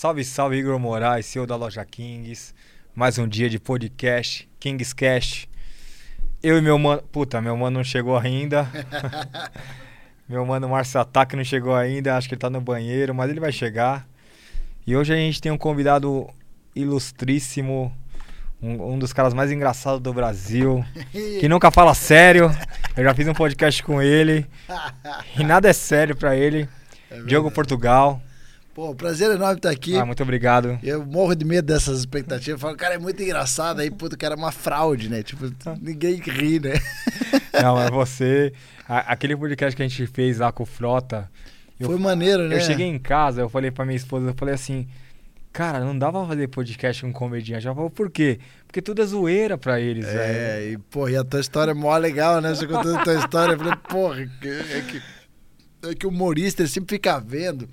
Salve, salve, Igor Moraes, CEO da loja Kings. Mais um dia de podcast, Kings Cash. Eu e meu mano. Puta, meu mano não chegou ainda. meu mano Márcio Ataque não chegou ainda. Acho que ele tá no banheiro, mas ele vai chegar. E hoje a gente tem um convidado ilustríssimo. Um, um dos caras mais engraçados do Brasil. que nunca fala sério. Eu já fiz um podcast com ele. E nada é sério pra ele. Diogo Portugal. Pô, prazer enorme estar aqui. Ah, muito obrigado. Eu morro de medo dessas expectativas. Eu falo, cara, é muito engraçado. Aí, puto, o cara é uma fraude, né? Tipo, ninguém ri, né? Não, é você. A- aquele podcast que a gente fez lá com o Frota. eu- Foi maneiro, né? Eu cheguei em casa, eu falei pra minha esposa, eu falei assim, cara, não dá pra fazer podcast com comediante. Ela falou, por quê? Porque tudo é zoeira pra eles, velho. É, e, pô, e a tua história é mó legal, né? Você contando a tua história, eu falei, porra, é que, é que o humorista ele sempre fica vendo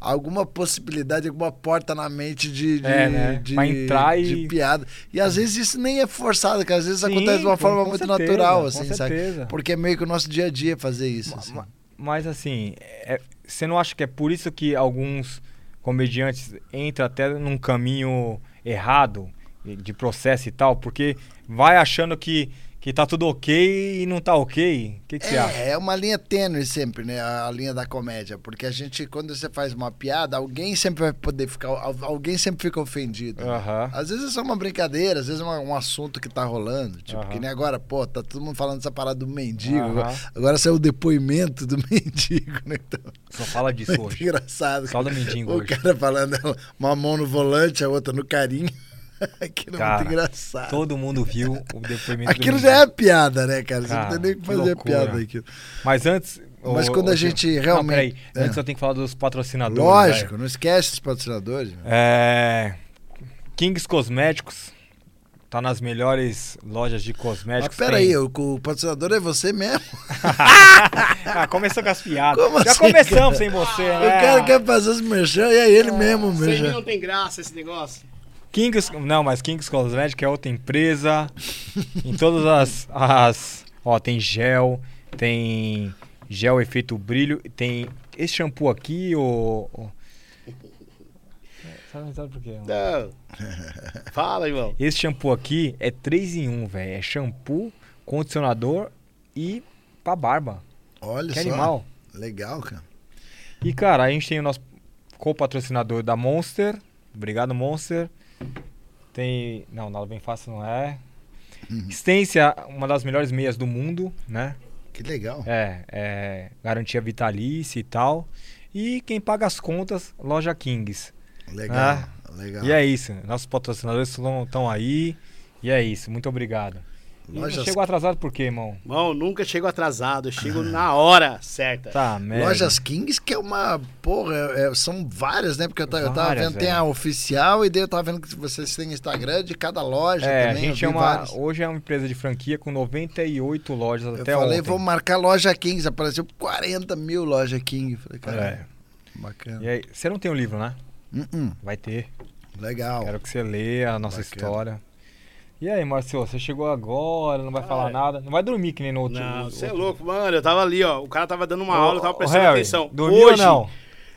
alguma possibilidade, alguma porta na mente de, de, É, né? de, entrar e- de piada. E às vezes isso nem é forçado, que às vezes Sim, acontece de uma forma muito certeza, natural, com assim, sabe? certeza. Porque é meio que o nosso dia a dia fazer isso. Ma- assim. ma- Mas assim, é- você não acha que é por isso que alguns comediantes entram até num caminho errado de processo e tal? Porque vai achando que, que tá tudo ok e não tá ok. O que, que você acha? É, é uma linha tênue sempre, né? A linha da comédia. Porque a gente, quando você faz uma piada, alguém sempre vai poder ficar. al- Alguém sempre fica ofendido. né? Aham. Às vezes é só uma brincadeira, às vezes é uma- um assunto que tá rolando. Tipo, Aham. que nem agora, pô, tá todo mundo falando dessa parada do mendigo. Aham. Agora, agora saiu o depoimento do mendigo, né? Então, Só fala disso hoje. engraçado. Só do mendigo O hoje. cara falando uma mão no volante, a outra no carinho. Aquilo é Cara, muito engraçado. Todo mundo viu o depoimento Aquilo já é piada, né, cara? Você Cara, não tem nem o que fazer loucura. piada aquilo. Mas antes. Mas ô- quando a ô, gente Gil- realmente- Não, peraí. É. Antes eu tenho que falar dos patrocinadores. Lógico, velho. não esquece os patrocinadores. É. Kings Cosméticos. Tá nas melhores lojas de Mas cosméticos. peraí, tem- o, o patrocinador é você mesmo. ah, começou com as piadas. Como Já assim, começamos cara? sem você, O né? cara quer fazer os merchan e é ele mesmo, Sem mim não tem graça esse negócio. Kings, não, mas Kings Cosméticos é outra empresa. em todas as, as. Ó, tem gel, tem gel efeito brilho, tem esse shampoo aqui, o. o- Sabe, sabe por quê? Não. Fala, irmão. Esse shampoo aqui é 3 em 1, velho. É shampoo, condicionador e pra barba. Olha Que só. animal. Legal, cara. E, cara, a gente tem o nosso co-patrocinador da Monster. Obrigado, Monster. Tem. Não, nada bem fácil não é. Uhum. Stência, uma das melhores meias do mundo, né? Que legal. É, é garantia vitalícia e tal. E quem paga as contas, loja Kings. Legal. Legal. E é isso. Nossos patrocinadores estão aí. E é isso. Muito obrigado. Lojas- Chegou atrasado por quê, irmão? Irmão, nunca chego atrasado, eu chego na hora certa. Tá, merda. Lojas Kings, que é uma. Porra, é- são várias, né? Porque eu, ta- eu tava Várias, vendo, tem é. a oficial e daí eu tava vendo que vocês têm Instagram de cada loja É, também. a gente é uma, várias. hoje é uma empresa de franquia com 98 lojas Eu até falei, ontem. vou marcar loja Kings. Apareceu 40 mil loja King. Falei, cara, É. bacana. E aí, você não tem o livro, né? Uh-uh. Vai ter. Legal. Quero que você leia a nossa Bacana. história. E aí, Marcio, você chegou agora, não vai falar nada. Não vai dormir que nem no outro. Não, você é louco, mano. Eu tava ali, ó. O cara tava dando uma aula, eu tava prestando Harry, atenção. Dormiu hoje, ou não?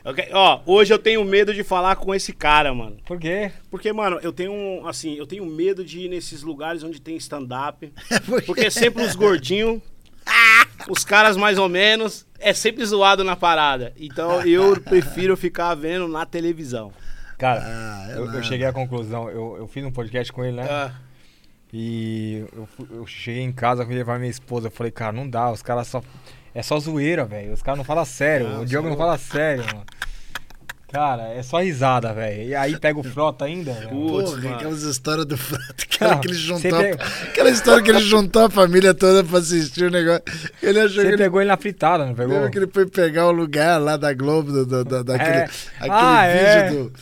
eu que- ó, hoje eu tenho medo de falar com esse cara, mano. Por quê? Porque, mano, eu tenho um, assim, eu tenho medo de ir nesses lugares onde tem stand-up. Porque- Porque é sempre os gordinhos, os caras mais ou menos, é sempre zoado na parada. Então eu prefiro ficar vendo na televisão. Cara, Ah, é eu, eu cheguei à conclusão. Eu, eu fiz um podcast com ele, né? Ah, E eu, eu cheguei em casa, fui levar minha esposa. Eu falei, cara, não dá, os caras só. É só zoeira, velho. Os caras não falam sério. Não, o Diogo não fala sério, mano. Cara, é só risada, velho. E aí pega o frota ainda. Putz, Porra, mano. aquelas histórias do aquela Não, que ele juntou. pega- Aquela história que ele juntou a família toda pra assistir o negócio. Ele achou que Você ele, pegou ele na fritada, não pegou? lembra que ele foi pegar o lugar lá da Globo, do, do- do- daquele, É. aquele Ah, é. vídeo do.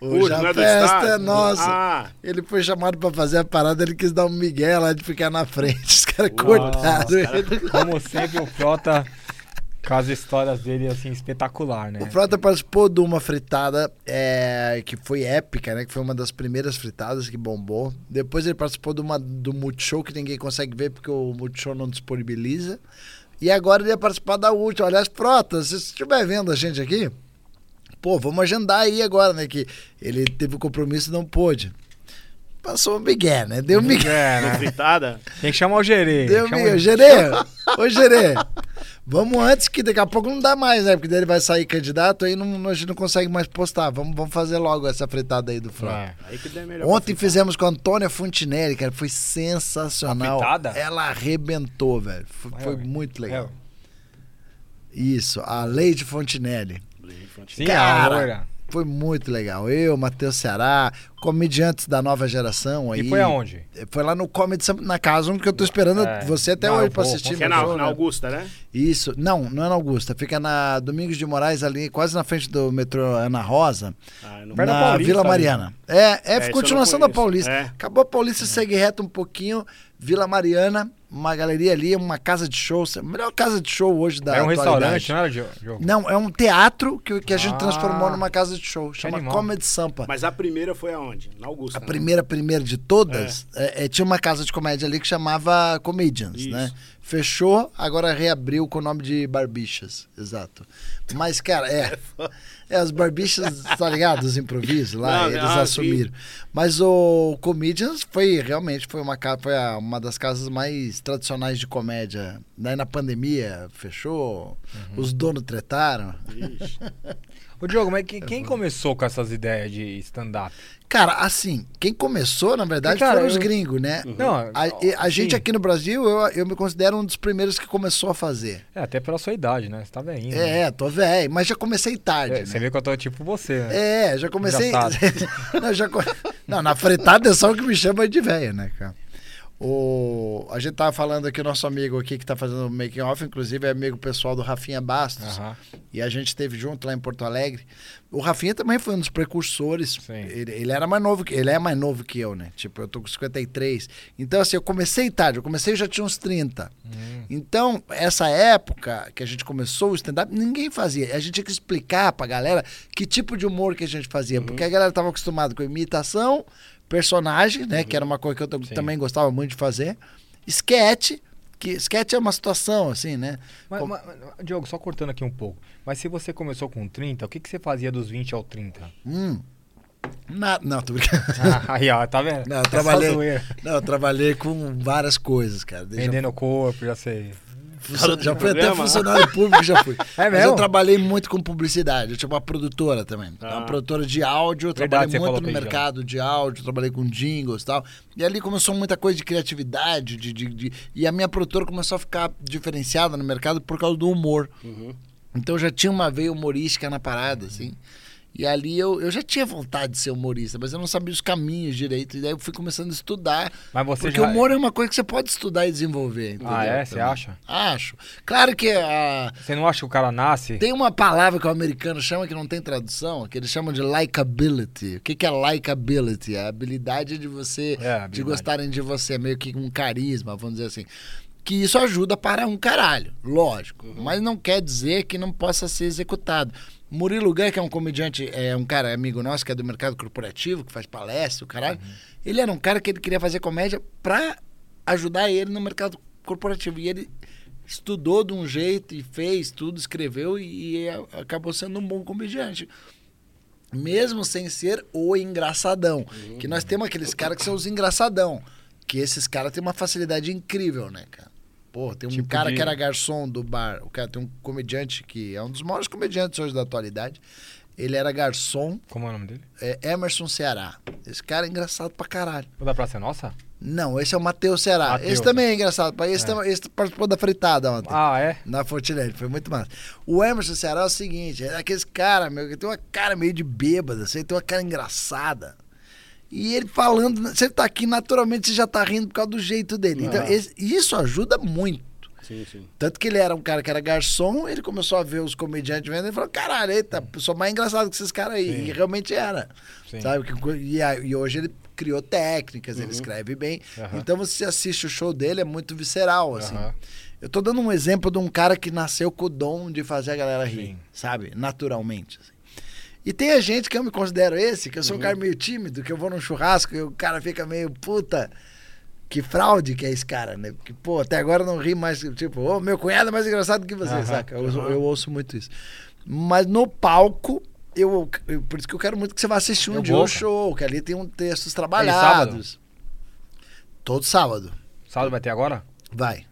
Hoje a é festa é nossa. Ah, Ele foi chamado pra fazer a parada, ele quis dar um migué lá de ficar na frente. Os caras cortaram ele. Como sempre, o Frota com as histórias dele, assim, espetacular, né? O Frota participou de uma fritada é, que foi épica, né? Que foi uma das primeiras fritadas que bombou. Depois ele participou de uma, do Multishow que ninguém consegue ver porque o Multishow não disponibiliza. E agora ele ia participar da última. Aliás, Frota, se você estiver vendo a gente aqui, Pô, vamos agendar aí agora, né? Que ele teve o compromisso e não pôde. Passou o Miguel, né? Deu Miguel. É, No né? fritada? Tem que chamar o Gerê. Deu Miguel. Gerê, ô Gerê. Vamos antes, que daqui a pouco não dá mais, né? Porque daí ele vai sair candidato, aí não, a gente não consegue mais postar. Vamos, vamos fazer logo essa fritada aí do Frota. É. Aí que der melhor. Ontem fizemos com a Antônia Fontinelli, cara. Foi sensacional. Ela arrebentou, velho. Foi, foi muito legal. É. Isso, a Leide Fontinelli. Sim, Cara, loira. Foi muito legal. Eu, Matheus Ceará, comediantes da nova geração aí. E foi aonde? Foi lá no Comedy na casa, um que eu tô esperando É. você até Não, hoje vou, assistir. Que é na, show, na né? Augusta, né? Isso. Não, não é na Augusta. Fica na Domingos de Moraes ali, quase na frente do metrô Ana Rosa. Ah, na Paulista, Vila. Mariana. É, é, É, continuação da. Paulista. É. Acabou a Paulista, segue reto um pouquinho. Vila Mariana, uma galeria ali, uma casa de show. A melhor casa de show hoje da É um atualidade. restaurante, não era, Diogo? Diogo? Não, é um teatro que, que a gente Ah. transformou numa casa de show. Chama animal. Comedy Sampa. Mas a primeira foi aonde? Na Augusta. A né? primeira, primeira de todas, é, é, tinha uma casa de comédia ali que chamava Comedians, Isso. né? Fechou, agora reabriu com o nome de Barbichas, exato. Mas, cara, é. É, os Barbichas, tá ligado? Os improvisos lá, Não, eles ah, assumiram. Mas o Comedians foi realmente foi uma, foi uma das casas mais tradicionais de comédia. Daí na pandemia fechou, Uhum. os donos tretaram. Ixi. Ô, Diogo, mas quem, quem começou com essas ideias de stand-up? Cara, assim, quem começou, na verdade, Cara, foram os eu- gringos, né? Não, A, a gente aqui no Brasil, eu, eu me considero um dos primeiros que começou a fazer. É, até pela sua idade, né? Você tá velhinho. É, né? tô velho, mas já comecei tarde. É, né? Você vê que eu tô tipo você, né? É, já comecei. Não, já não, na fritada é só o que me chama de velho, né, cara? O... A gente tava falando aqui, o nosso amigo aqui que tá fazendo o making off, inclusive é amigo pessoal do Rafinha Bastos. Aham. E a gente esteve junto lá em Porto Alegre. O Rafinha também foi um dos precursores. Ele, ele era mais novo que ele é mais novo que eu, né? Tipo, eu tô com 53. Então, assim, eu comecei tarde, eu comecei eu já tinha uns 30. Hum. Então, essa época que a gente começou o stand-up, ninguém fazia. A gente tinha que explicar pra galera que tipo de humor que a gente fazia. Porque a galera tava acostumada com imitação, personagem, né? Que era uma coisa que eu Sim. também gostava muito de fazer. Sketch, que sketch é uma situação, assim, né? Mas, mas- Diogo, só cortando aqui um pouco. Mas se você começou com 30, o que, que você fazia dos 20 ao 30? Hum. Na- não, tô brincando. Ah, aí, ó, tá vendo? Não, eu trabalhei, não, eu trabalhei com várias coisas, cara. Desde Vendendo o corpo, já sei. Já fui até programa. funcionário público, já fui. É Mas mesmo? eu trabalhei muito com publicidade. Eu tinha uma produtora também. Ah. Uma produtora de áudio. Eu Verdade, trabalhei muito no pra ele já. mercado de áudio, trabalhei com jingles e tal. E ali começou muita coisa de criatividade. De, de, de- E a minha produtora começou a ficar diferenciada no mercado por causa do humor. Uhum. Então eu já tinha uma veia humorística na parada, assim. E ali eu, eu já tinha vontade de ser humorista, mas eu não sabia os caminhos direito. E daí eu fui começando a estudar. Mas você Porque já... o humor é uma coisa que você pode estudar e desenvolver. entendeu? Ah, é? Você acha? Acho. Claro que a, Você não acha que o cara nasce? tem uma palavra que o americano chama que não tem tradução, que eles chamam de likability. O que, que é likability? A habilidade de você, É, habilidade. de gostarem de você, meio que um carisma, vamos dizer assim. Que isso ajuda para um caralho, lógico. Uhum. Mas não quer dizer que não possa ser executado. Murilo Gun, que é um comediante, é um cara amigo nosso, que é do mercado corporativo, que faz palestra, o caralho. Uhum. Ele era um cara que ele queria fazer comédia pra ajudar ele no mercado corporativo. E ele estudou de um jeito e fez tudo, escreveu e, e acabou sendo um bom comediante. Mesmo sem ser o engraçadão. Que nós temos aqueles caras que são os engraçadão. Que esses caras têm uma facilidade incrível, né, cara? Pô, tem um Tipo cara de- que era garçom do bar. O cara tem um comediante que é um dos maiores comediantes hoje da atualidade. Ele era garçom, Como é o nome dele? é Emerson Ceará. Esse cara é engraçado pra caralho. O da Praça é Nossa? Não, esse é o Matheus Ceará. Mateus. Esse também é engraçado. Esse, É. esse participou da fritada ontem. Ah, é? Na Fortinelli, foi muito massa. O Emerson Ceará é o seguinte, é aqueles cara, meu, que tem uma cara meio de bêbada, assim, tem uma cara engraçada. E ele falando, você tá aqui, naturalmente você já tá rindo por causa do jeito dele. Então, Ah. esse- isso ajuda muito. Sim, sim. Tanto que ele era um cara que era garçom, ele começou a ver os comediantes vendo e falou: caralho, eita, sou mais engraçado que esses caras aí. Sim. E realmente era. Sabe? E, e hoje ele criou técnicas, ele escreve bem. Aham. Então você assiste o show dele, é muito visceral, assim. Aham. Eu tô dando um exemplo de um cara que nasceu com o dom de fazer a galera rir, sabe? Naturalmente. assim. E tem a gente que eu me considero esse, que eu Uhum. sou um cara meio tímido, que eu vou num churrasco e o cara fica meio puta. Que fraude que é esse cara, né? Porque, pô, até agora eu não ri mais. Tipo, ô, meu cunhado é mais engraçado que você, Aham, saca? Eu, eu ouço muito isso. Mas no palco, eu, eu- por isso que eu quero muito que você vá assistir um Eu dia o cara. show, que ali tem um textos sábado? trabalhados. Todo sábado. Sábado vai ter agora? Vai.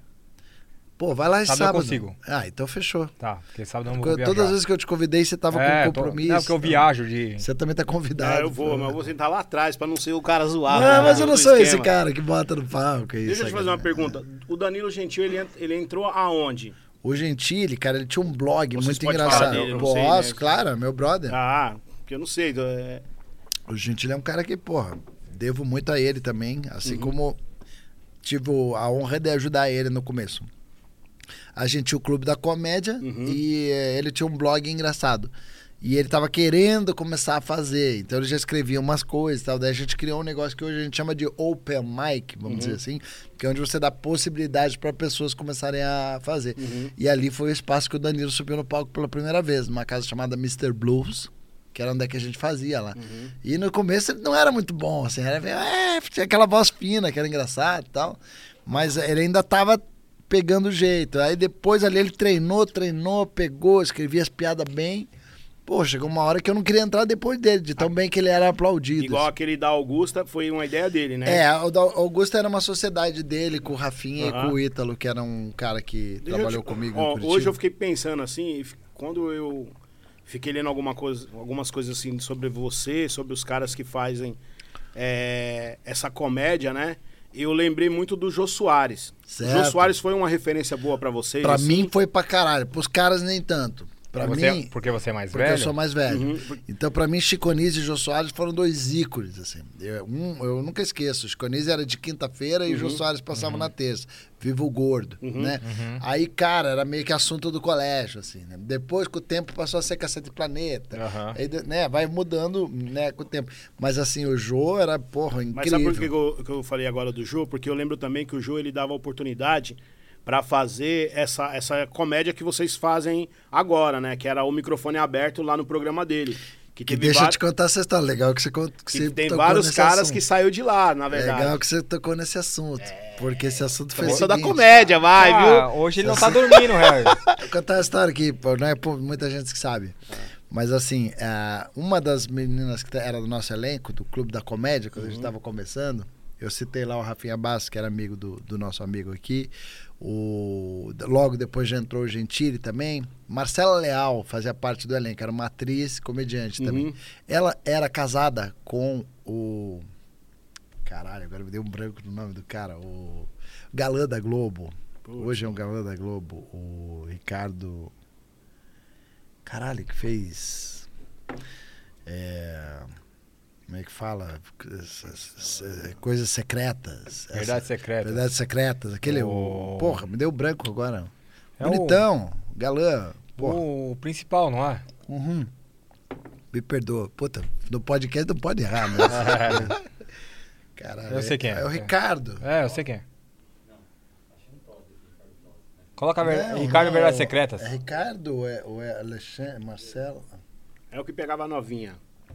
Pô, vai lá em Sábado eu sábado. consigo. Ah, então fechou. Tá, porque sábado eu não vou viajar. Todas as vezes que eu te convidei, você tava é, com tô- compromisso. Não, porque eu então viajo de... Você também tá convidado. Ah, eu vou, mas eu vou sentar lá atrás pra não ser o cara zoado. Não, né, mas eu não sou esse esquema. cara que bota no palco. é Deixa eu isso, te fazer uma pergunta. O Danilo Gentil, ele, ent- ele entrou aonde? O Gentili, cara, ele tinha um blog Vocês muito engraçado. dele, eu não Posso, sei, né? claro, é meu brother. Ah, porque eu não sei. é- O Gentili é um cara que, porra, devo muito a ele também, assim Uhum. como tive a honra de ajudar ele no começo. A gente tinha o Clube da Comédia Uhum. e eh, ele tinha um blog engraçado. E ele tava querendo começar a fazer, então ele já escrevia umas coisas e tal. Daí a gente criou um negócio que hoje a gente chama de open mic, vamos Uhum. dizer assim, que é onde você dá possibilidade para pessoas começarem a fazer. Uhum. E ali foi o espaço que o Danilo subiu no palco pela primeira vez, numa casa chamada Mr. Blues, que era onde é que a gente fazia lá. Uhum. E no começo ele não era muito bom, assim, era é, tinha aquela voz fina que era engraçado e tal, mas ele ainda tava pegando o jeito. Aí depois ali ele treinou, treinou, pegou, escrevia as piadas bem. Pô, chegou uma hora que eu não queria entrar depois dele, de tão bem que ele era aplaudido. Igual aquele da Augusta, foi uma ideia dele, né? É, o da Augusto era uma sociedade dele com o Rafinha e Aham. com o Ítalo, que era um cara que Deixa trabalhou te- comigo ó. Hoje eu fiquei pensando assim, e quando eu fiquei lendo alguma coisa, algumas coisas assim sobre você, sobre os caras que fazem é, essa comédia, né? Eu lembrei muito do Jô Soares. O Jô Certo. Soares foi uma referência boa pra vocês? Pra assim? mim foi pra caralho, pros caras nem tanto. Pra você, mim, Porque você é mais porque velho? eu sou mais velho. Uhum. Então, pra mim, Chiconise e Jô Soares foram dois ícones, assim. Eu, um, eu nunca esqueço. Chiconise era de quinta-feira e Jô Soares passava na terça. Vivo o Gordo, Uhum. né? Aí, cara, era meio que assunto do colégio, assim, né? Depois, com o tempo, passou a ser Cacete Planeta. Aí, né, vai mudando, né, com o tempo. Mas, assim, o Jô era, porra, incrível. Mas sabe por que que eu, que eu falei agora do Jô? Porque eu lembro também que o Jô ele dava oportunidade pra fazer essa, essa comédia que vocês fazem agora, né? Que era o microfone aberto lá no programa dele. Que, Que deixa eu te contar essa história. Legal que você, que que tem tocou vários nesse caras assunto. que saiu de lá, na verdade. Legal que você tocou nesse assunto. Porque esse assunto foi o Eu sou da comédia, vai, Ah, viu? hoje ele não tá dormindo, Harry. Vou contar a história aqui, pô, não é por muita gente que sabe. Mas assim, é, uma das meninas que era do nosso elenco, do Clube da Comédia, quando a gente estava começando, eu citei lá o Rafinha Bastos, que era amigo do, do nosso amigo aqui. O, logo depois já entrou o Gentili também. Marcela Leal fazia parte do elenco, era uma atriz comediante também. Uhum. Ela era casada com o. Caralho, agora me deu um branco no nome do cara. O galã da Globo. Hoje é um galã da Globo. O Ricardo. Caralho, que fez. É, Como é que fala? Coisas secretas. Essa- Verdade secreta. Verdades secretas. Aquele. O- o- Porra, me deu branco agora. É o- Bonitão, galã. Porra. O principal, não é? Uhum. Me perdoa. Puta, no podcast não pode errar, mas. Caralho. Eu sei quem é. É o Ricardo. É, eu sei quem é. Coloca a ver... Não, Ricardo não, Verdades é- Secretas. É Ricardo ou é, ou é Alexandre, Marcelo? É o que pegava a novinha.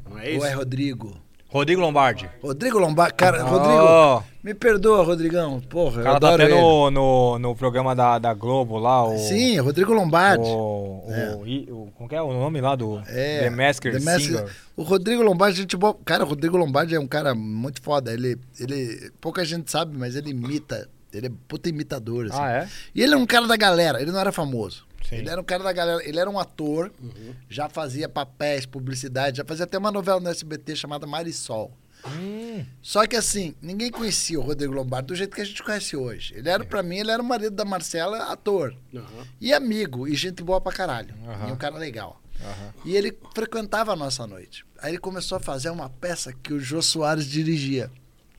Não é Ou isso? é Rodrigo? Rodrigo Lombardi. Rodrigo Lombardi. Cara, Oh, Rodrigo, me perdoa, Rodrigão. Porra, O eu cara tá adoro até ele. no, no, no programa da, da Globo lá, o... Sim, Rodrigo Lombardi. O, o, É. i- o- como que é o nome lá do É, The Masked The Masked- Singer? O Rodrigo Lombardi, gente boa. Cara, o Rodrigo Lombardi é um cara muito foda. Ele, ele, pouca gente sabe, mas ele imita. Ele é puta imitador, assim. Ah, é? E ele é um cara da galera, ele não era famoso. Sim. Ele era um cara da galera, ele era um ator, Uhum. já fazia papéis, publicidade, já fazia até uma novela no SBT chamada Marisol. Hum, Só que assim, ninguém conhecia o Rodrigo Lombardi do jeito que a gente conhece hoje. Ele era, pra mim, ele era o marido da Marcela, ator. Aham. E amigo, e gente boa pra caralho. Aham. E um cara legal. aham. E ele frequentava a nossa noite. Aí ele começou a fazer uma peça que o Jô Soares dirigia.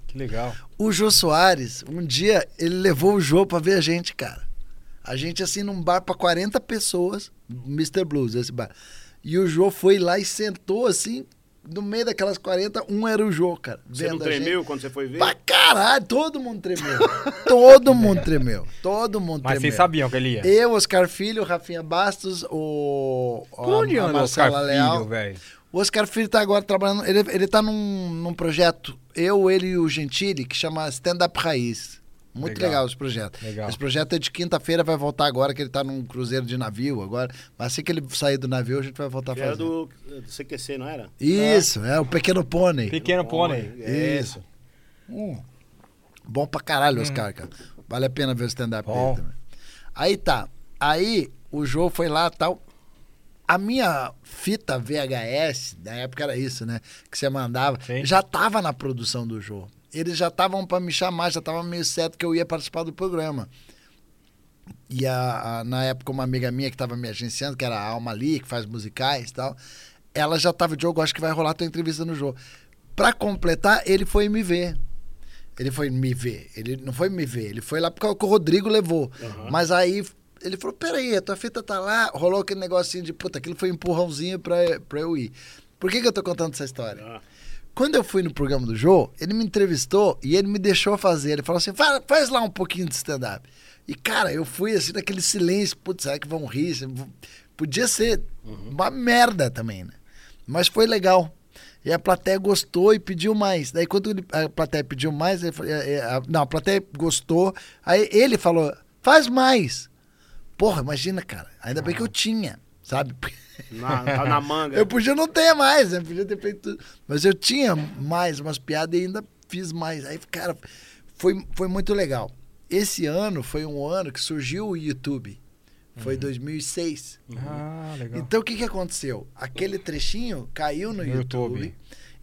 Que legal. O Jô Soares, um dia, ele levou o Jô pra ver a gente, cara. A gente, assim, num bar pra 40 pessoas, Mr. Blues, esse bar. E o Jô foi lá e sentou, assim, no meio daquelas 40, um era o Jô, cara. Você não tremeu quando você foi ver? Pra caralho, todo mundo tremeu. todo mundo tremeu. Todo mundo Mas tremeu. vocês sabiam que ele ia? Eu, Oscar Filho, Rafinha Bastos, o. Onde a, a anda o Oscar Leal. Filho, velho? O Oscar Filho tá agora trabalhando. Ele, ele tá num, num projeto, eu, ele e o Gentili, que chama Stand Up Raiz. Muito Legal. legal, esse projeto. Legal. Esse projeto é de quinta-feira, vai voltar agora, que ele tá num cruzeiro de navio agora. Mas assim que ele sair do navio, a gente vai voltar a Que era fazer. do, do CQC, não era? Isso, é o Pequeno Pônei. Pequeno pônei. É Isso. Hum. Bom pra caralho os caras, cara. Vale a pena ver o stand-up Hum. Dele também. Aí tá. Aí o Jô foi lá e tal. A minha fita VHS, na época era isso, né? Que você mandava, Sim. já tava na produção do Jô. Eles já estavam pra me chamar, já tava meio certo que eu ia participar do programa. E a, a- na época, uma amiga minha que tava me agenciando, que era a Alma Lee, que faz musicais e tal, ela já tava, Diogo, acho que vai rolar tua entrevista no Jô. Pra completar, ele foi me ver. Ele foi me ver. Ele não foi me ver, ele foi lá porque o Rodrigo levou. Aham. Mas aí ele falou: peraí, a tua fita tá lá. Rolou aquele negocinho de puta, aquilo foi um empurrãozinho pra, pra eu ir. Por que, que eu tô contando essa história? Ah, Quando eu fui no programa do Jô, ele me entrevistou e ele me deixou fazer. Ele falou assim: faz, faz lá um pouquinho de stand-up. E, cara, eu fui assim, naquele silêncio, putz, será que vão rir? Podia ser uma merda também, né? Mas foi legal. E a plateia gostou e pediu mais. Daí, quando ele- a plateia pediu mais, ele falou, é, é, a- não, a plateia gostou. Aí ele falou: faz mais. Porra, imagina, cara. Ainda bem que eu tinha, sabe? na, tá na manga. Eu podia não ter mais, né? Podia ter feito tudo. Mas eu tinha mais umas piadas e ainda fiz mais. Aí, cara, foi, foi muito legal. Esse ano foi um ano que surgiu o YouTube. Foi 2006. Ah, legal. Então, o que, que aconteceu? Aquele trechinho caiu no, No YouTube. YouTube.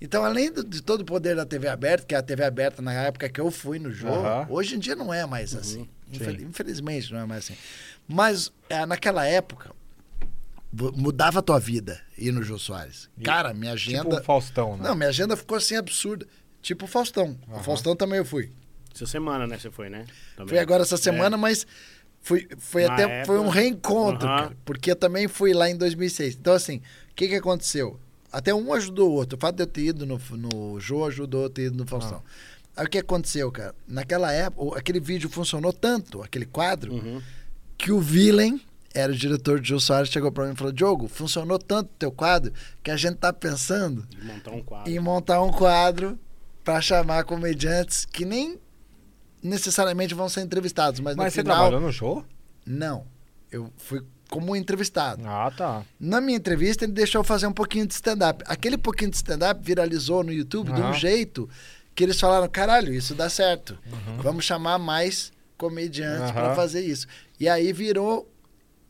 Então, além do- de todo o poder da TV aberta, que é a TV aberta na época que eu fui no jogo, Aham. hoje em dia não é mais assim. Sim. Infelizmente não é mais assim. Mas é, naquela época, mudava a tua vida ir no Jô Soares. E- Cara, minha agenda. Tipo o Faustão, né? Não, minha agenda ficou assim absurda. Tipo o Faustão. O Aham. Faustão também eu fui. Essa semana, né? Você foi, né? Também. Fui agora essa É. semana, mas fui, foi Na até época- foi um reencontro, Aham. cara, porque eu também fui lá em 2006. Então, assim, o que, que aconteceu? Até um ajudou o outro. O fato de eu ter ido no, no Jô ajudou eu ter ido no Faustão. Aí o que aconteceu, cara? Naquela época, o- aquele vídeo funcionou tanto, aquele quadro, Uhum. que o Villain, era o diretor de Jô Soares, chegou pra mim e falou: Diogo, funcionou tanto o teu quadro que a gente tá pensando De montar um quadro. em montar um quadro pra chamar comediantes que nem necessariamente vão ser entrevistados, mas, Mas no você final trabalhou no show? não. Eu fui como entrevistado. Ah, tá. Na minha entrevista ele deixou eu fazer um pouquinho de stand-up. Aquele pouquinho de stand-up viralizou no YouTube de um jeito que eles falaram: "Caralho, isso dá certo. Vamos chamar mais comediantes Aham. pra fazer isso". E aí virou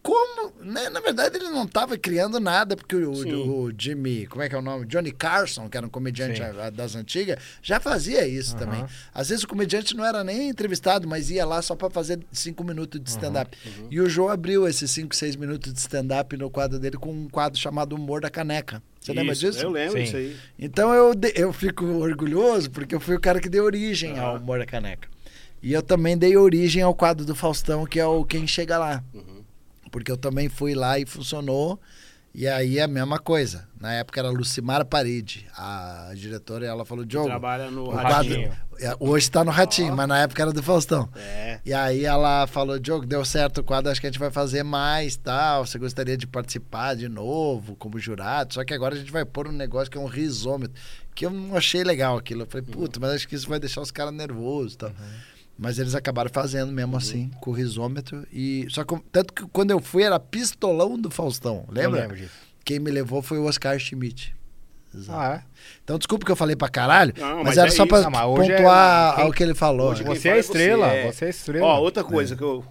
como, né? Na verdade, ele não estava criando nada, porque o, Sim. o Jimmy, como é que é o nome? Johnny Carson, que era um comediante a- a- das antigas, já fazia isso Aham. também. Às vezes o comediante não era nem entrevistado, mas ia lá só para fazer cinco minutos de stand-up. uhum. E o Joe abriu esses cinco, seis minutos de stand-up no quadro dele com um quadro chamado Humor da Caneca. Você lembra Isso, disso? Eu lembro Sim. disso aí. Então eu, de- eu fico orgulhoso porque eu fui o cara que deu origem ao Aham. Humor da Caneca. E eu também dei origem ao quadro do Faustão, que é o Quem Chega Lá. Uhum. Porque eu também fui lá e funcionou. E aí é a mesma coisa. Na época era Lucimara Parede, a diretora, e ela falou: Diogo, Trabalha no Ratinho. quadro. é, Hoje tá no Ratinho, Ó. mas na época era do Faustão. É. E aí ela falou, Diogo, deu certo o quadro, acho que a gente vai fazer mais, tal. Você gostaria de participar de novo como jurado? Só que agora a gente vai pôr um negócio que é um risômetro, que eu não achei legal aquilo. Eu falei, puta, mas acho que isso vai deixar os caras nervosos, tal. Mas eles acabaram fazendo mesmo assim, com o risômetro. E só que, tanto que quando eu fui era pistolão do Faustão, Eu lembra? lembro disso. Quem me levou foi o Oscar Schmidt. Exato. Ah, é? Então, desculpa que eu falei pra caralho, Não, mas, mas era é só isso. pra Ah, é- pontuar quem- ao que ele falou. hoje Você é fala é estrela, você, é. você é estrela. Ó, outra coisa que eu.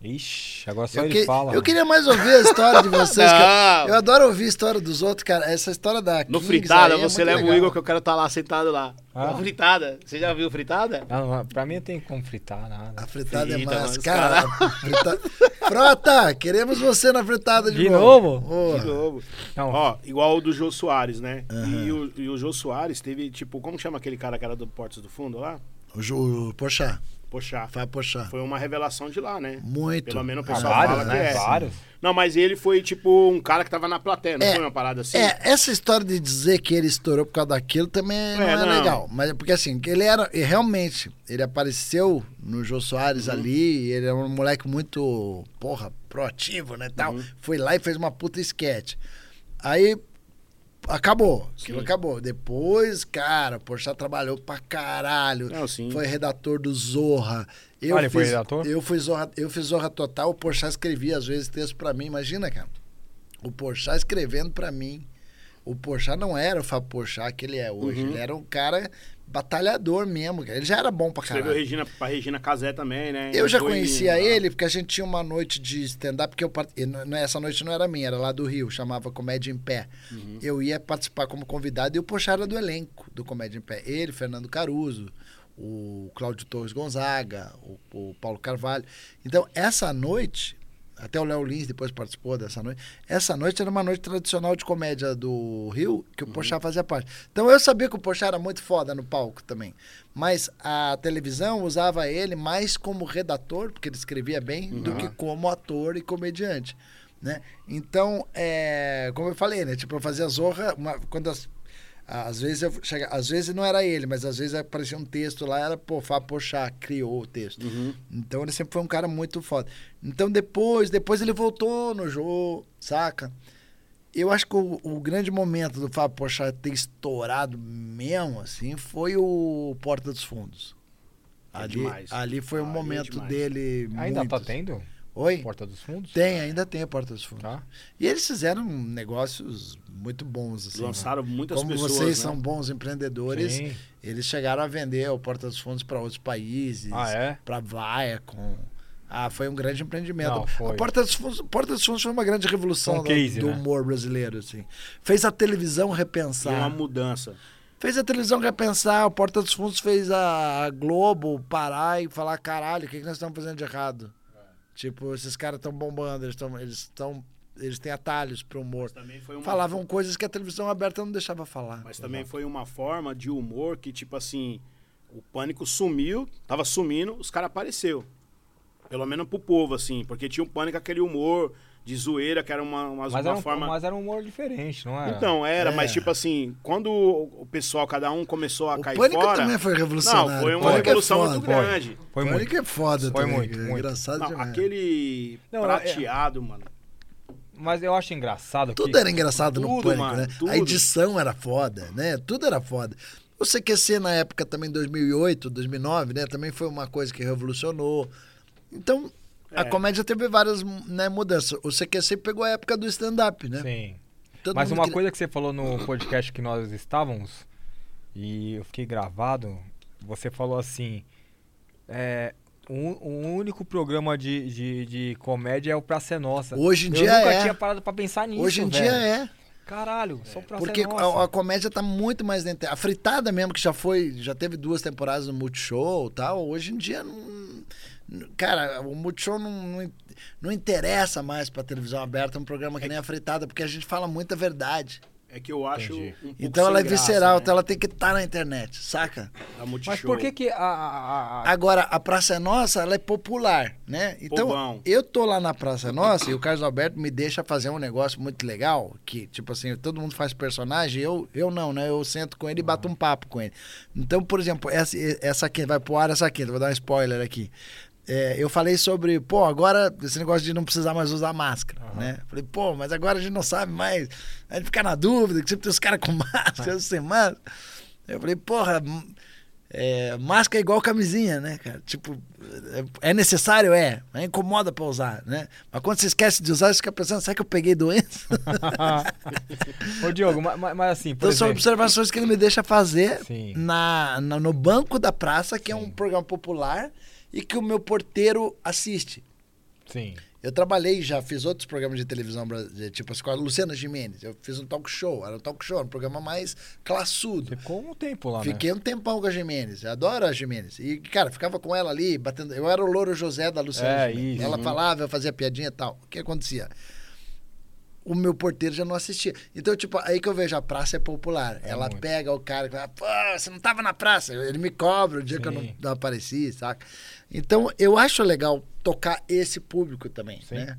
Ixi, agora só Eu, ele que- fala. eu queria mais ouvir a história de vocês. que eu- eu, adoro ouvir a história dos outros, cara. Essa história da No Kings fritada, aí é você muito leva o legal. Igor que eu quero estar lá sentado lá. Ah. Na fritada. Você já viu fritada? Não, não, pra mim não tem como fritar nada. A fritada é Frita, massa. mas, Cara, frita- Frota, queremos você na fritada de, De novo. novo? De novo. Não, Ó, igual o do Jô Soares, né? Aham. E, o, e o Jô Soares teve, tipo, como chama aquele cara que era do Portos do Fundo lá? O, Ju- o Pochá, Poxa. Fábio Pochá. Foi uma revelação de lá, né? Muito. Pelo menos o ah, pessoal vários, fala que né? é. Vários. Não, mas ele foi, tipo, um cara que tava na plateia, não É, foi uma parada assim? É, essa história de dizer que ele estourou por causa daquilo também não é, não. legal. Mas é porque assim, que ele era. E realmente, ele apareceu no Jô Soares Uhum. ali, ele era um moleque muito, porra, proativo, né? Tal. Uhum. Foi lá e fez uma puta sketch. Aí acabou. Aquilo Sim. acabou. Depois, cara, o Porchat trabalhou pra caralho. Não, sim. Foi redator do Zorra. Eu Ah, ele foi fiz, redator? Eu, fui Zorra, eu fiz Zorra Total, o Porchat escrevia às vezes texto pra mim. Imagina, cara. O Porchat escrevendo pra mim. O Porchat não era o Fábio Porchat que ele é hoje. Uhum. Ele era um cara batalhador mesmo. cara. Ele já era bom pra Escreveu caralho. Regina, pra Regina Casé também, né? Eu já Foi- conhecia ele porque a gente tinha uma noite de stand-up, porque eu, part- essa noite não era minha, era lá do Rio, chamava Comédia em Pé. Uhum. Eu ia participar como convidado e o Pochá era do elenco do Comédia em Pé. Ele, Fernando Caruso, o Cláudio Torres Gonzaga, o, o Paulo Carvalho. Então, essa noite, até o Léo Lins depois participou dessa noite, essa noite era uma noite tradicional de comédia do Rio, que o Uhum. Pochá fazia parte. Então, eu sabia que o Pochá era muito foda no palco também. Mas a televisão usava ele mais como redator, porque ele escrevia bem, do Uhum. que como ator e comediante. Né? Então, é, como eu falei, né? Tipo, eu fazia Zorra, uma- quando as, às vezes eu chega, às vezes não era ele, mas às vezes aparecia um texto lá, era pô, Fábio Pochá, criou o texto. Uhum. Então ele sempre foi um cara muito foda. Então depois, depois ele voltou no jogo, saca? Eu acho que o, o grande momento do Fábio Pochá ter estourado mesmo, assim, foi o Porta dos Fundos. É Ali, demais. ali foi o Ali é momento demais. dele. Ainda muito, tá assim. tendo? Oi? Porta dos Fundos? Tem, ainda tem a Porta dos Fundos. Tá. E eles fizeram negócios muito bons, assim. né? Lançaram muitas Como pessoas, vocês né? são bons empreendedores, Sim. eles chegaram a vender o Porta dos Fundos para outros países, Ah, é? para Viacom. Ah, foi um grande empreendimento. Não. A Porta dos, Fundos, Porta dos Fundos foi uma grande revolução Um do- case, do né? humor brasileiro, assim. Fez a televisão E repensar. uma mudança. Fez a televisão repensar, o Porta dos Fundos fez a a Globo parar e falar, caralho, o que, que nós estamos fazendo de errado? Tipo, esses caras estão bombando, eles estão. Eles, estão eles têm atalhos pro humor. Também foi uma Falavam coisas que a televisão aberta não deixava falar. Mas também foi uma forma de humor que, tipo assim, o pânico sumiu, tava sumindo, os caras apareceu. Pelo menos pro povo, assim, porque tinha o pânico aquele humor de zoeira, que era uma, uma, Mas, uma era um, forma. mas era um humor diferente, não era? Então, era, É. mas tipo assim, quando o pessoal, cada um começou a O cair Pânico fora. também foi revolucionário. Não, foi uma Pânico é revolução foda. muito Foi. grande. Foi Pânico muito. é foda Foi também. muito, é muito. engraçado Não, demais. aquele Não, prateado, mano. Mas eu acho engraçado Tudo que... era engraçado no Tudo, Pânico, mano, né? tudo. A edição era foda, né? Tudo era foda. O CQC na época também, 2008, 2009, né? Também foi uma coisa que revolucionou. Então, a É. comédia teve várias né, mudanças. O CQC pegou a época do stand-up, né? Sim. Todo Mas uma queria- coisa que você falou no podcast que nós estávamos, e eu fiquei gravado, você falou assim, é, único programa de, de, de comédia é o Praça é Nossa. Hoje em eu dia nunca é. tinha parado pra pensar nisso, Hoje em velho. dia é. Caralho, só Praça Porque é Nossa. a, a comédia tá muito mais dentro. A fritada mesmo, que já foi, já teve duas temporadas no Multishow e tal, hoje em dia não. Cara, o Multishow não, não, não interessa mais pra televisão aberta um programa que nem a fritada, porque a gente fala muita verdade. É que eu acho um pouco Então ela é visceral, né? então ela tem que estar na internet, saca? A Multishow. Mas por que que a... a- a- Agora, a Praça é Nossa, ela é popular, né? Então, Povão. eu tô lá na Praça é Nossa e o Carlos Alberto me deixa fazer um negócio muito legal, que, tipo assim, todo mundo faz personagem, eu, eu não, né? Eu sento com ele e bato um papo com ele. Então, por exemplo, essa, essa aqui, vai pro ar essa aqui, vou dar um spoiler aqui. É, eu falei sobre, pô, agora esse negócio de não precisar mais usar máscara, né? Falei, pô, mas agora a gente não sabe mais, a gente fica na dúvida, que sempre tem os caras com máscara, eu sem máscara. Eu falei, porra, é, máscara é igual camisinha, né, cara? Tipo, é, é necessário? É, mas incomoda pra usar, né? Mas quando você esquece de usar, você fica pensando, será que eu peguei doença? Ô Diogo, mas, mas- assim, por Então são exemplo... observações que ele me deixa fazer Sim. na, na- no banco da praça, que é um Sim. programa popular e que o meu porteiro assiste. Sim. Eu trabalhei, já fiz outros programas de televisão, tipo assim, com a Luciana Gimenez. Eu fiz um talk show, era um talk show, um programa mais classudo. Ficou um tempo lá, Fiquei um tempão com a Gimenez, eu adoro a Gimenez. E, cara, ficava com ela ali, batendo. Eu era o louro José da Luciana É, Gimenez. isso. Ela Uhum. falava, eu fazia piadinha e tal. O que acontecia? O meu porteiro já não assistia. Então, tipo, aí que eu vejo a praça é popular. É ela muito. pega o cara e fala, pô, você não tava na praça. Ele me cobra o dia que eu não, Sim. não apareci, saca? Então, eu acho legal tocar esse público também, Sim. né?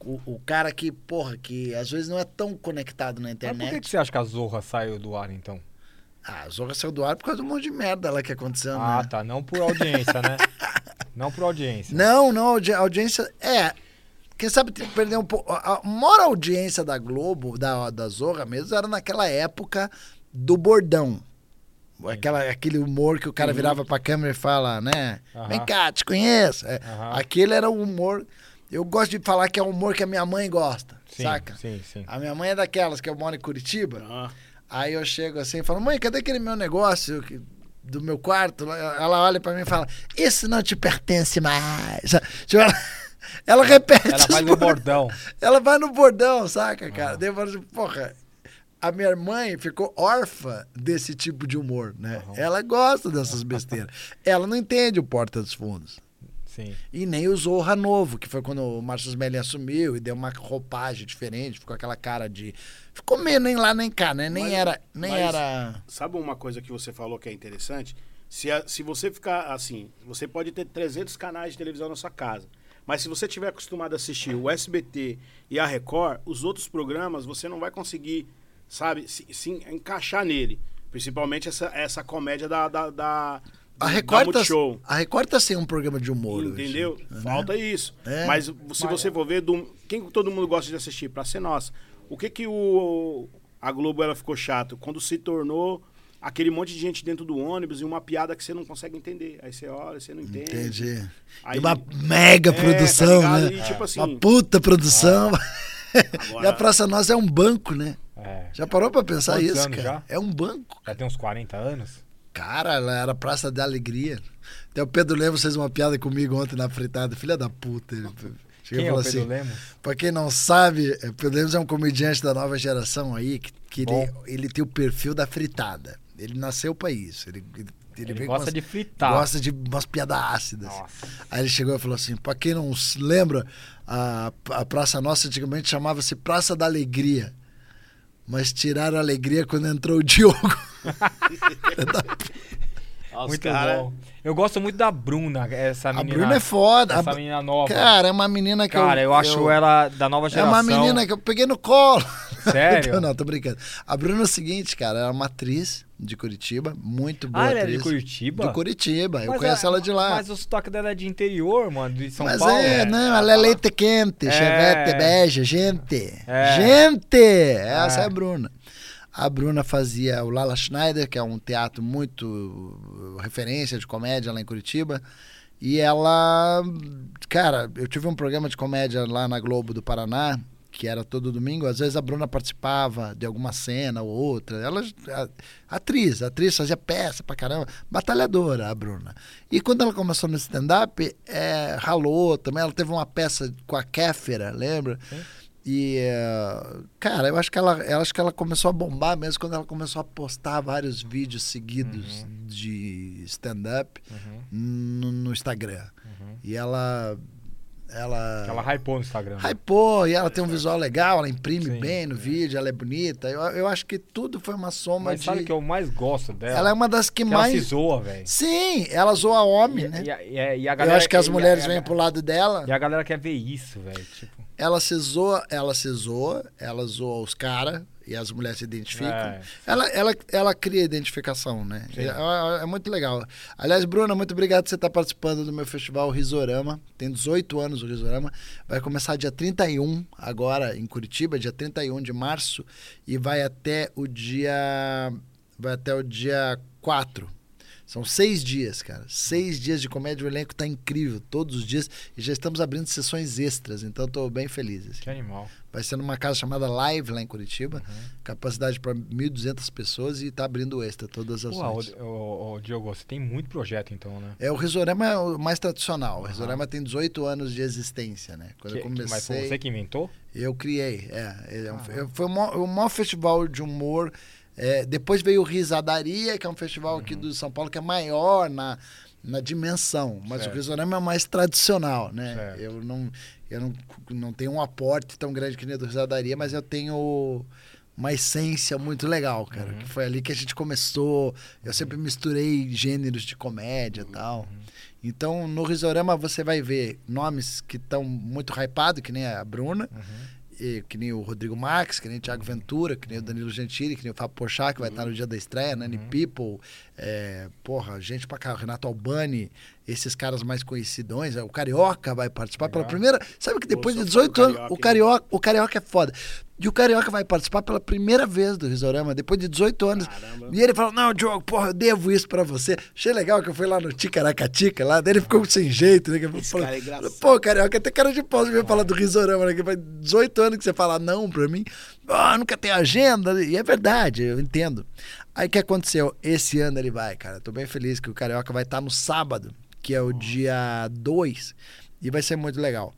O, o cara que, porra, que às vezes não é tão conectado na Mas internet. por que, que você acha que a Zorra saiu do ar, então? Ah, a Zorra saiu do ar por causa do monte de merda lá que aconteceu, Ah, né? tá. Não por audiência, né? Não por audiência. Não, não, audi- audiência. É. Quem sabe perder um pouco. A maior audiência da Globo, da, da Zorra mesmo, era naquela época do bordão. Aquela, aquele humor que o cara Uhum. virava pra câmera e fala, né? Vem cá, te conheço. É. Aquele era o humor. Eu gosto de falar que é o humor que a minha mãe gosta, Sim, saca? sim, sim. A minha mãe é daquelas que eu moro em Curitiba. Ah, Aí eu chego assim e falo, mãe, cadê aquele meu negócio do meu quarto? Ela olha pra mim e fala, isso não te pertence mais. Tipo, ela, ela repete. Ela faz no bordão. Ela vai no bordão, saca, cara? Daí eu falo assim, porra, a minha mãe ficou órfã desse tipo de humor, né? Ela gosta dessas besteiras. Ela não entende o Porta dos Fundos. Sim. E nem o Zorra Novo, que foi quando o Márcio Smelling assumiu e deu uma roupagem diferente, ficou aquela cara de. Ficou meio nem lá nem cá, né? Nem Mas- era. Nem mas- era. Sabe uma coisa que você falou que é interessante? Se, a- se você ficar assim, você pode ter 300 canais de televisão na sua casa. Mas se você tiver acostumado a assistir o SBT e a Record, os outros programas você não vai conseguir, sabe, se, se encaixar nele. Principalmente essa, essa comédia da, da, da, A da Record, tá, a Record tá sem um programa de humor. hoje, Entendeu? né? Falta isso. É. Mas se você for ver, do, quem todo mundo gosta de assistir? Pra ser nossa. O que que o, a Globo ela ficou chato? Quando se tornou aquele monte de gente dentro do ônibus e uma piada que você não consegue entender. Aí você olha, você não entende. Entendi. Aí- E uma mega É, tá produção, ligado? né? E, tipo assim, Uma puta produção. Agora- E a Praça Nossa é um banco, né? É. Já parou pra pensar Quantos isso, cara? já? É um banco. Já tem uns 40 anos? Cara, ela era Praça da Alegria. Até o Pedro Lemos fez uma piada comigo ontem na fritada. Filha da puta. Ele Quem é o falou Pedro assim, Lemos? Pra quem não sabe, é, Pedro Lemos é um comediante da nova geração aí, que, que ele, ele tem o perfil da fritada. Ele nasceu pra isso. Ele, ele, Ele, com gosta umas- de fritar. Gosta de umas piadas ácidas. Nossa. Aí ele chegou e falou assim: pra quem não se lembra, a, a Praça Nossa antigamente chamava-se Praça da Alegria. Mas tiraram a alegria quando entrou o Diogo. os Muito cara- bom. Eu gosto muito da Bruna, essa A menina. Bruna é foda. Essa A- menina nova. Cara, é uma menina que Cara, eu, acho ela da nova É geração. uma menina que eu peguei no colo. Sério? não, tô brincando. A Bruna é o seguinte, cara, ela é uma atriz de Curitiba, muito boa Ah, ela é atriz. de Curitiba? De Curitiba, eu Mas conheço a- ela de lá. Mas o sotaque dela é de interior, mano, de São Mas Paulo. é, não, ela é leite quente, É. chevette, beija, gente. É. Gente! Essa é. É. a Bruna. A Bruna fazia o Lala Schneider, que é um teatro muito referência de comédia lá em Curitiba. E ela, cara, eu tive um programa de comédia lá na Globo do Paraná, que era todo domingo. Às vezes a Bruna participava de alguma cena ou outra. Ela, a- atriz, atriz, fazia peça pra caramba. Batalhadora, a Bruna. E quando ela começou no stand-up, é, ralou também. Ela teve uma peça com a Kéfera, lembra? Sim. E, é, cara, eu acho que ela, eu acho que ela começou a bombar mesmo quando ela começou a postar vários vídeos seguidos de stand-up Uhum, no, no Instagram. uhum. E ela. Ela. Que ela hypou no Instagram. né? Hypou, e ela tem um visual legal, ela imprime Sim, bem no é. vídeo, ela é bonita. Eu, eu acho que tudo foi uma soma Mas de. sabe que eu mais gosto dela? Ela é uma das que, que mais. ela se zoa, velho. Sim, ela zoa homem, E, né? e a- e a- e a eu galera- acho que as mulheres a- vêm pro lado dela. E a galera quer ver isso, velho. Tipo, Ela se zoa, ela se zoa, ela zoa os caras e as mulheres se identificam. É. Ela, ela, ela cria identificação, né? É, é- é muito legal. Aliás, Bruna, muito obrigado por você estar participando do meu festival Risorama. Tem 18 anos o Risorama. Vai começar dia 31, agora em Curitiba, dia 31 de março, e vai até o dia. Vai até o dia 4. São seis dias, cara. Seis dias de comédia. O elenco tá incrível todos os dias. E já estamos abrindo sessões extras, então tô bem feliz. assim. que animal. Vai ser numa casa chamada Live lá em Curitiba. Uhum. Capacidade para 1.200 pessoas e tá abrindo extra todas as Pô, noites. ô, ô, Diogo, você tem muito projeto então, né? É, o Risorama é o mais tradicional. O Aham. Risorama tem 18 anos de existência, né? Quando Que- eu que- mas foi comecei, você que inventou? eu criei. É, é um- Ah. eu- foi o maior, o maior festival de humor. É, depois veio o Risadaria, que é um festival aqui Uhum. do São Paulo que é maior na, na dimensão, mas Certo. o Risorama é mais tradicional, né? Certo. Eu não eu não, não tenho um aporte tão grande que nem o do Risadaria, mas eu tenho uma essência muito legal, cara. Uhum. Que foi ali que a gente começou. Eu sempre misturei gêneros de comédia e tal. Uhum. Então, no Risorama você vai ver nomes que estão muito hypados, que nem a Bruna, Uhum. E que nem o Rodrigo Marques, que nem o Thiago Ventura, que nem o Danilo Gentili, que nem o Fábio Porchat, que vai estar no dia da estreia, Nani People, é, porra, gente pra cá, Renato Albani, esses caras mais conhecidões, o Carioca vai participar pela Legal. primeira. Sabe que Pô, depois de sou fã do 18 anos, o? Carioca, o Carioca é foda. E o Carioca vai participar pela primeira vez do Risorama, depois de 18 anos. Caramba. E ele falou: Não, Diogo, porra, eu devo isso pra você. Achei legal que eu fui lá no Ticaracatica, lá, daí ele ficou sem jeito, né? Esse falei, cara é engraçado. Pô, Carioca, tem cara de pau de vir falar do Risorama, né? Que faz 18 anos que você fala não pra mim. Ah, nunca tem agenda. E é verdade, eu entendo. Aí o que aconteceu? Esse ano ele vai, cara. Tô bem feliz que o Carioca vai estar no sábado, que é o dia 2, e vai ser muito legal.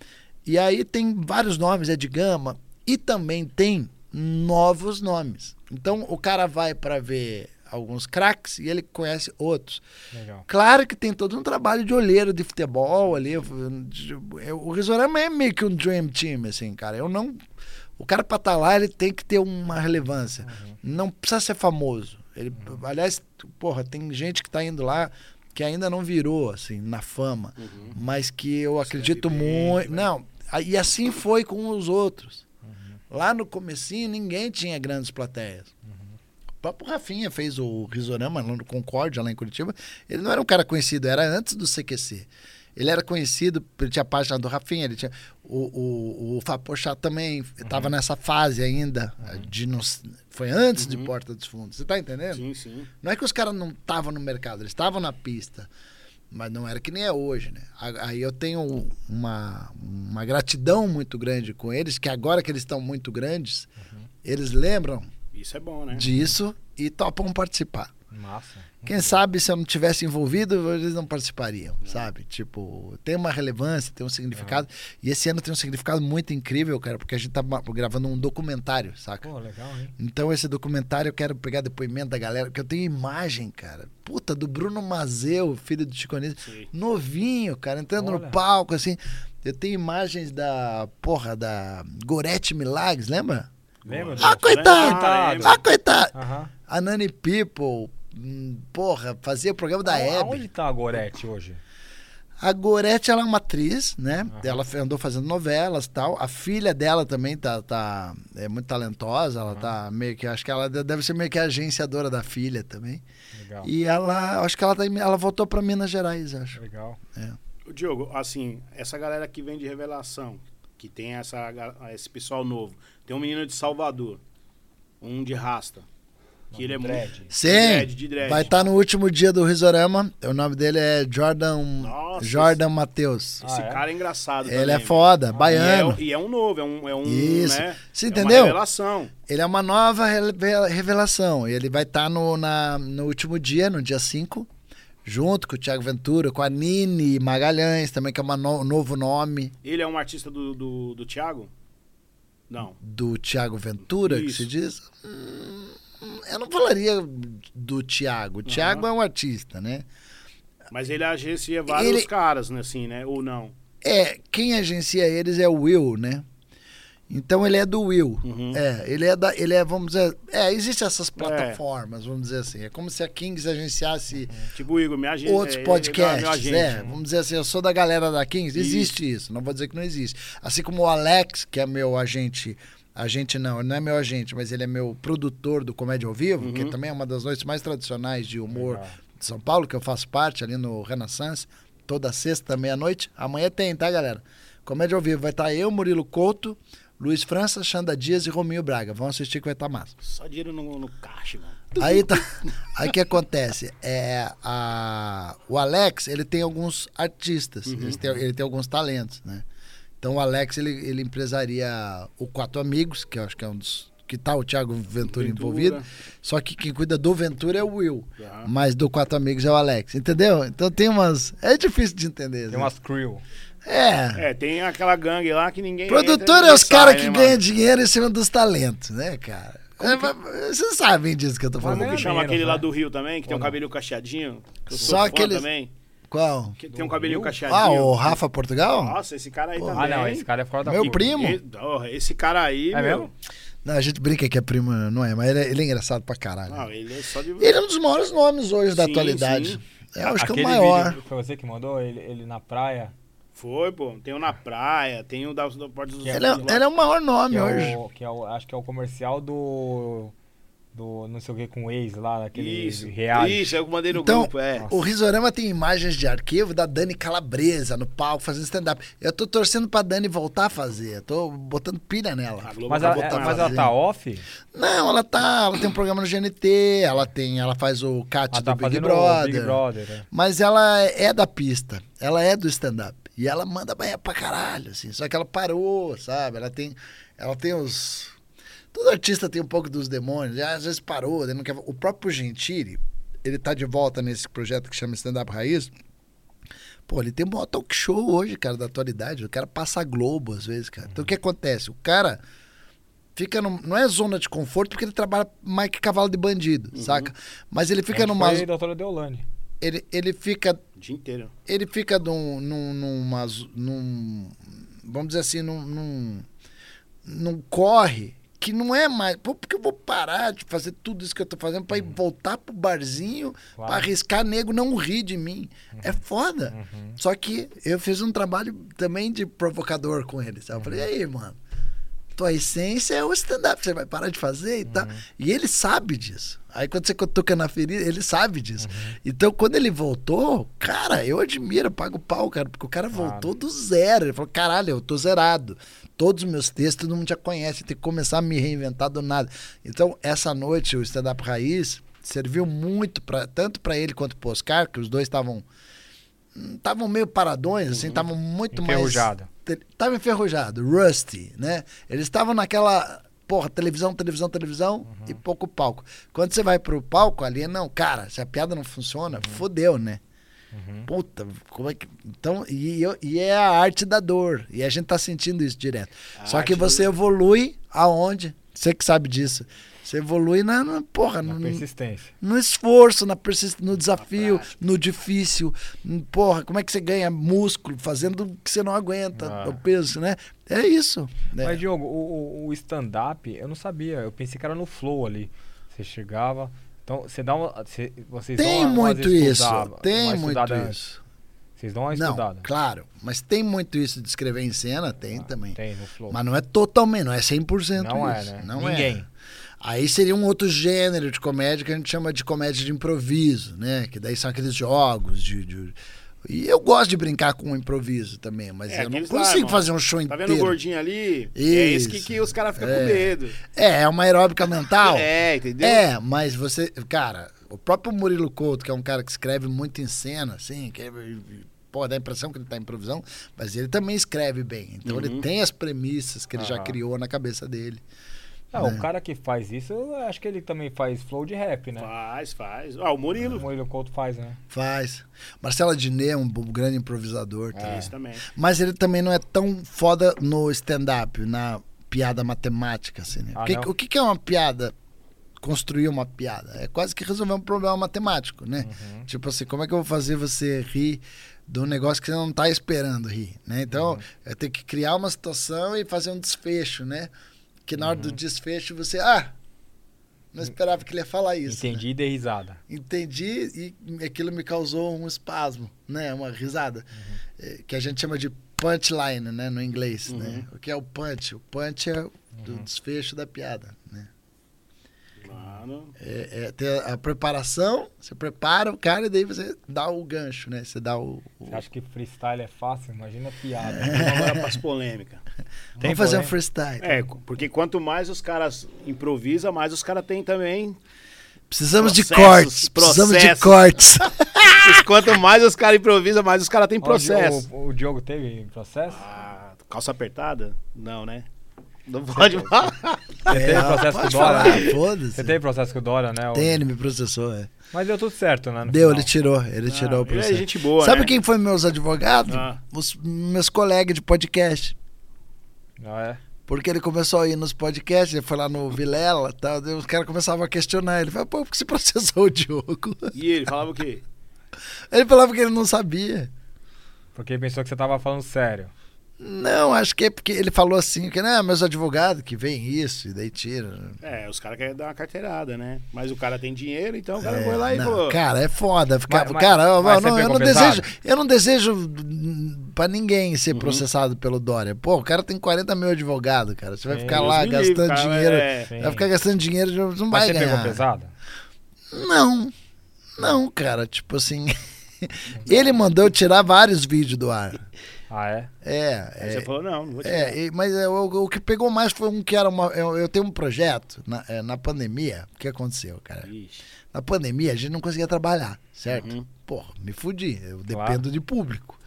E aí tem vários nomes, é de gama, e também tem novos nomes. Então o cara vai pra ver alguns craques e ele conhece outros. Legal. Claro que tem todo um trabalho de olheiro de futebol ali. O Risorama é meio que um dream team, assim, cara. Eu não. O cara pra estar lá, ele tem que ter uma relevância. Não precisa ser famoso. Ele, Aliás, porra, tem gente que tá indo lá que ainda não virou, assim, na fama. Uhum. Mas que eu acredito Escreve bem, muito. né? Não, e assim foi com os outros. Lá no comecinho, ninguém tinha grandes plateias. O próprio Rafinha fez o Risorama no Concórdia, lá em Curitiba. Ele não era um cara conhecido, era antes do CQC. Ele era conhecido, ele tinha a página do Rafinha, ele tinha. O, o, o Fapochá também estava nessa fase ainda. De nos, foi antes de Uhum. Porta dos Fundos. Você tá entendendo? Sim, sim. Não é que os caras não estavam no mercado, eles estavam na pista. Mas não era que nem é hoje, né? Aí eu tenho uma, uma gratidão muito grande com eles, que agora que eles estão muito grandes, eles lembram Isso é bom, né? disso e topam participar. Massa. Quem sabe se eu não tivesse envolvido, eles não participariam, sabe? Tipo, tem uma relevância, tem um significado. E esse ano tem um significado muito incrível, cara, porque a gente tá gravando um documentário, saca? Pô, legal, hein? Então esse documentário eu quero pegar depoimento da galera, porque eu tenho imagem, cara. Puta, do Bruno Mazeu, filho do Chico Anísio, Sim. novinho, cara, entrando Olha. no palco, assim. Eu tenho imagens da, porra, da Gorete Milagres, lembra? Lembra? Ah, do- coitado! Coitado. Ah, coitado! A Nani People, porra, fazia o programa da Hebe. Aonde tá a Gorete hoje? A Gorete, ela é uma atriz, né? Aham. Ela andou fazendo novelas e tal. A filha dela também tá, tá é muito talentosa. Ela tá meio que, acho que ela de- deve ser meio que a agenciadora da filha também. Legal. E ela, acho que ela, tá, ela voltou pra Minas Gerais, acho. Legal. O Diogo, assim, essa galera que vem de revelação, que tem essa, esse pessoal novo, tem um menino de Salvador, um de rasta, que ele é muito. Dread. Sim, dread, de dread. vai estar no último dia do Risorama. O nome dele é Jordan, Nossa, Jordan Matheus. Esse Ah, é? cara é engraçado. Ele também, é foda, baiano. E é, e é um novo, é um. É um Isso. Né, Você é entendeu? Uma revelação. Ele é uma nova revelação. Ele vai estar no, na- no último dia, no dia 5, junto com o Thiago Ventura, com a Nini Magalhães, também, que é um novo nome Ele é um artista do, do, do Thiago? Não. do Thiago Ventura, que Isso. se diz. Hum, eu não falaria do Thiago. O Thiago é um artista, né? Mas ele agencia vários Ele- caras, né, assim, né? Ou não. É, quem agencia eles é o Will, né? Então ele é do Will. Uhum. É, ele é da. Ele é, vamos dizer. É, existem essas plataformas, vamos dizer assim. É como se a Kings agenciasse Tipo o Igor, me outros podcasts. é, vamos dizer assim, eu sou da galera da Kings. Existe isso. não vou dizer que não existe. Assim como o Alex, que é meu agente. Agente não, ele não é meu agente, mas ele é meu produtor do Comédia ao Vivo, que Uhum. também é uma das noites mais tradicionais de humor Legal. de São Paulo, que eu faço parte ali no Renaissance, toda sexta, meia-noite. Amanhã tem, tá, galera? Comédia ao Vivo vai estar eu, Murilo Couto, Luiz França, Xanda Dias e Rominho Braga. Vão assistir que vai estar massa. Só dinheiro no, no caixa, mano. Aí tá. Aí o que acontece? É, a, o Alex, ele tem alguns artistas, Uhum. ele, tem, ele tem alguns talentos, né? Então o Alex, ele, ele empresaria o Quatro Amigos, que eu acho que é um dos. Que tá o Thiago Ventura, Ventura. envolvido. Só que quem cuida do Ventura é o Will. Tá. Mas do Quatro Amigos é o Alex. Entendeu? Então tem umas. É difícil de entender. Tem né? umas crew. É. É, tem aquela gangue lá que ninguém. Produtor entra, é os caras que né, ganham dinheiro em cima dos talentos, né, cara? É, Vocês sabem disso que eu tô Como falando. que chama aquele lá né? do Rio também, que tem Ou um não? cabelo cacheadinho? que eu sou Só fã aqueles- também. Qual? Que tem um cabelinho Rio? cacheadinho. Ah, o Rafa Portugal? Nossa, esse cara aí Pô. também. Ah, não, esse cara é fora da Meu primo? E- oh, Esse cara aí, É meu. mesmo? Não, a gente brinca que é primo, não é, mas ele é, ele é engraçado pra caralho. Não, ele é só de. Ele é um dos maiores nomes hoje da Sim, atualidade. sim. Eu acho que é o Aquele maior. vídeo foi você que mandou ele, ele na praia. Foi, pô. Tem um na praia, tem um da, da Porta dos Ele é, ele é o maior Que nome é hoje. o, que é o, acho que é o comercial do do não sei o que com o ex lá, daquele Isso, reality. isso, eu mandei no Então, grupo, é. o Risorama tem imagens de arquivo da Dani Calabresa no palco fazendo stand-up. Eu tô torcendo pra Dani voltar a fazer. Eu tô botando pilha nela. A Globo Mas, tá ela, é- mas ela tá off? Não, ela tá. Ela tem um programa no GNT, ela tem. Ela faz o cat Ela do tá Big Brother. Big Brother. é. Mas ela é da pista, ela é do stand-up. E ela manda bem pra caralho, assim. Só que ela parou, sabe? Ela tem. Ela tem os. Todo artista tem um pouco dos demônios. e Às vezes parou, ele não quer. O próprio Gentili, ele tá de volta nesse projeto que chama Stand Up Raiz. Pô, ele tem um maior talk show hoje, cara, da atualidade. O cara passa a Globo, às vezes, cara. Então o que acontece? O cara fica num, não é zona de conforto porque ele trabalha mais que cavalo de bandido, saca? Mas ele fica A gente numa Foi a doutora Deolane. ele, ele fica O dia inteiro. ele fica num, num, numa, num vamos dizer assim, num, num, num corre que não é mais. Pô, porque eu vou parar de fazer tudo isso que eu tô fazendo pra ir voltar pro barzinho Claro. pra arriscar nego não rir de mim? É foda. Uhum. Só que eu fiz um trabalho também de provocador com ele. Sabe? Eu falei, e aí, mano? Tua essência é o stand-up, você vai parar de fazer e tal. E ele sabe disso. Aí quando você toca na ferida, ele sabe disso. Então quando ele voltou, cara, eu admiro, eu pago pau, cara, porque o cara voltou do zero. Ele falou, caralho, eu tô zerado. Todos os meus textos todo mundo já conhece, tem que começar a me reinventar do nada. Então, essa noite, o stand-up raiz serviu muito, pra, tanto para ele quanto pro Oscar, que os dois estavam estavam meio paradões, assim, estavam muito mais. Enferrujado. Tava enferrujado, rusty, né? Eles estavam naquela. Porra, televisão, televisão, televisão e pouco palco. Quando você vai pro palco ali, não, cara, se a piada não funciona, fodeu, né? Uhum. Puta, como é que. Então, e, e é a arte da dor. E a gente tá sentindo isso direto. A Só que arte do- você evolui aonde? Você que sabe disso. Você evolui na, na- porra, Na no, persistência. no esforço, na persist... no desafio, no difícil. Hum, Porra, como é que você ganha músculo fazendo o que você não aguenta, Ah. o peso, né? É isso. né? Mas, Diogo, o, o- stand-up, eu não sabia. Eu pensei que era no flow ali. Você chegava. Então, você dá uma. Você, vocês dão Tem umas muito isso. estudada- Tem muito isso. Vocês dão uma Não, estudada. claro. Mas tem muito isso de escrever em cena? Tem Ah, também. Tem no flow. Mas não é totalmente, não é 100% Não é, isso. né? Não Ninguém. é. Aí seria um outro gênero de comédia que a gente chama de comédia de improviso, né? Que daí são aqueles jogos de... de- E eu gosto de brincar com o improviso também, mas É, eu não lá, consigo irmão. fazer um show Tá inteiro. vendo o gordinho ali? É esse que, Isso. que os caras ficam É. com medo. É, é uma aeróbica mental. É, entendeu? É, mas você, cara, o próprio Murilo Couto, que é um cara que escreve muito em cena, assim, que é, pô, dá a impressão que ele tá em improvisão, mas ele também escreve bem. Então ele Uhum. tem as premissas que ele já criou na cabeça dele. Ah, né? O cara que faz isso, eu acho que ele também faz flow de rap, né? Faz, faz. Ah, o Murilo. O Murilo Couto faz, né? Faz. Marcelo Diné é um grande improvisador. É. também. Isso também. Mas ele também não é tão foda no stand-up, na piada matemática, assim, né? Ah, O que- não? o que, que é uma piada? Construir uma piada. É quase que resolver um problema matemático, né? Uhum. Tipo assim, como é que eu vou fazer você rir de um negócio que você não tá esperando rir, né? Então, eu tenho que criar uma situação e fazer um desfecho, né? Que na hora do desfecho você, ah, não esperava que ele ia falar isso. né? Entendi e dei risada. Entendi e aquilo me causou um espasmo, né? Uma risada. Eh, Que a gente chama de punchline, né? No inglês, né? O que é o punch? O punch é o do desfecho da piada, né? Mano. É, é ter a preparação, você prepara o cara e daí você dá o gancho, né? Você dá o... o- Você acha que freestyle é fácil? Imagina piada. Vamos agora pras polêmicas. Vamos fazer um freestyle. É, porque quanto mais os caras improvisam, mais os caras têm também. Precisamos de Processos, cortes. Precisamos de processos. cortes. quanto mais os caras improvisam, mais os caras têm Ó, o processo. Diogo- O, Diogo teve processo? Ah, calça apertada? Não, né? Não pode falar. Você teve processo com o É, Dória? falar. Você teve processo com o Dória, né? Tem, ele me processou, é. Mas deu tudo certo, né? Deu, final. ele tirou, ele tirou o ele é processo. gente boa, Sabe né? quem foi meus advogados? Ah. Os meus colegas de podcast. Ah, é? Porque ele começou a ir nos podcasts, ele foi lá no Vilela e tal, os caras começavam a questionar ele. Falei, pô, por que você processou o Diogo? E ele falava o quê? Ele falava que ele não sabia. Porque ele pensou que você tava falando sério. Não, acho que é porque ele falou assim, que não, meus advogados que vem isso, e daí tira. É, os caras querem dar uma carteirada, né? Mas o cara tem dinheiro, então o cara É, foi lá e não, falou. Cara, é foda. Ficar, Mas- mas- cara, eu, mas eu você não, eu, pegou não desejo, eu não desejo pra ninguém ser processado pelo Dória. Pô, o cara tem 40 mil advogados, cara. Você vai Sim, ficar Deus lá gastando livre, dinheiro. é. Vai ficar gastando dinheiro, não Mas vai você ganhar. pegou pesado? Não. Não, cara, tipo assim. ele mandou tirar vários vídeos do ar. Ah, é? É, Aí é, você falou, não, não vou tirar. é, e- mas é, o, o que pegou mais foi um que era uma. Eu, eu tenho um projeto na, é, na pandemia. O que aconteceu, cara? Ixi. Na pandemia a gente não conseguia trabalhar, certo? Uhum. Porra, me fudi. Eu Claro. dependo de público.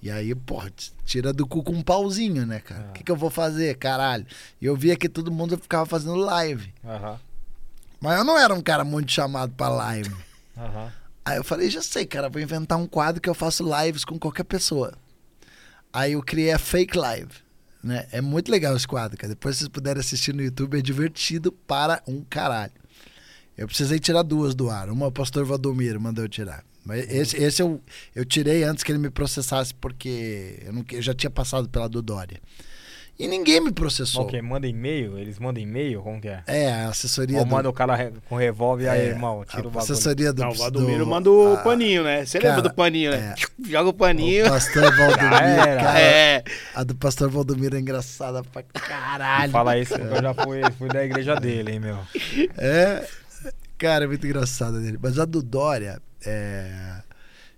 E aí, porra, t- tira do cu com um pauzinho, né, cara? O Ah. que, que eu vou fazer, caralho? E eu via que todo mundo ficava fazendo live. Aham. Mas eu não era um cara muito chamado pra live. Aham. Aí eu falei, já sei, cara, vou inventar um quadro que eu faço lives com qualquer pessoa. Aí eu criei a Fake Live. Né? É muito legal esse quadro, cara. Depois vocês puderem assistir no YouTube, é divertido para um caralho. Eu precisei tirar duas do ar. Uma o pastor Valdomiro mandou eu tirar. Mas esse, esse eu, eu tirei antes que ele me processasse, porque eu, não, eu já tinha passado pela do Dória. E ninguém me processou. Ok, manda e-mail? Eles mandam e-mail? Como que é? É, a assessoria Ou do- manda o cara re- com revólver aí, é, irmão, tira o a bagulho. assessoria do... Não, o do- Valdomiro manda o a- paninho, né? Você cara, lembra do paninho, né? é. Joga o paninho. O pastor Valdomiro, era. cara. É. A do pastor Valdomiro é engraçada pra caralho. Fala isso porque eu já fui, fui da igreja dele, hein, meu. É, cara, é muito engraçada dele. Mas a do Dória, é.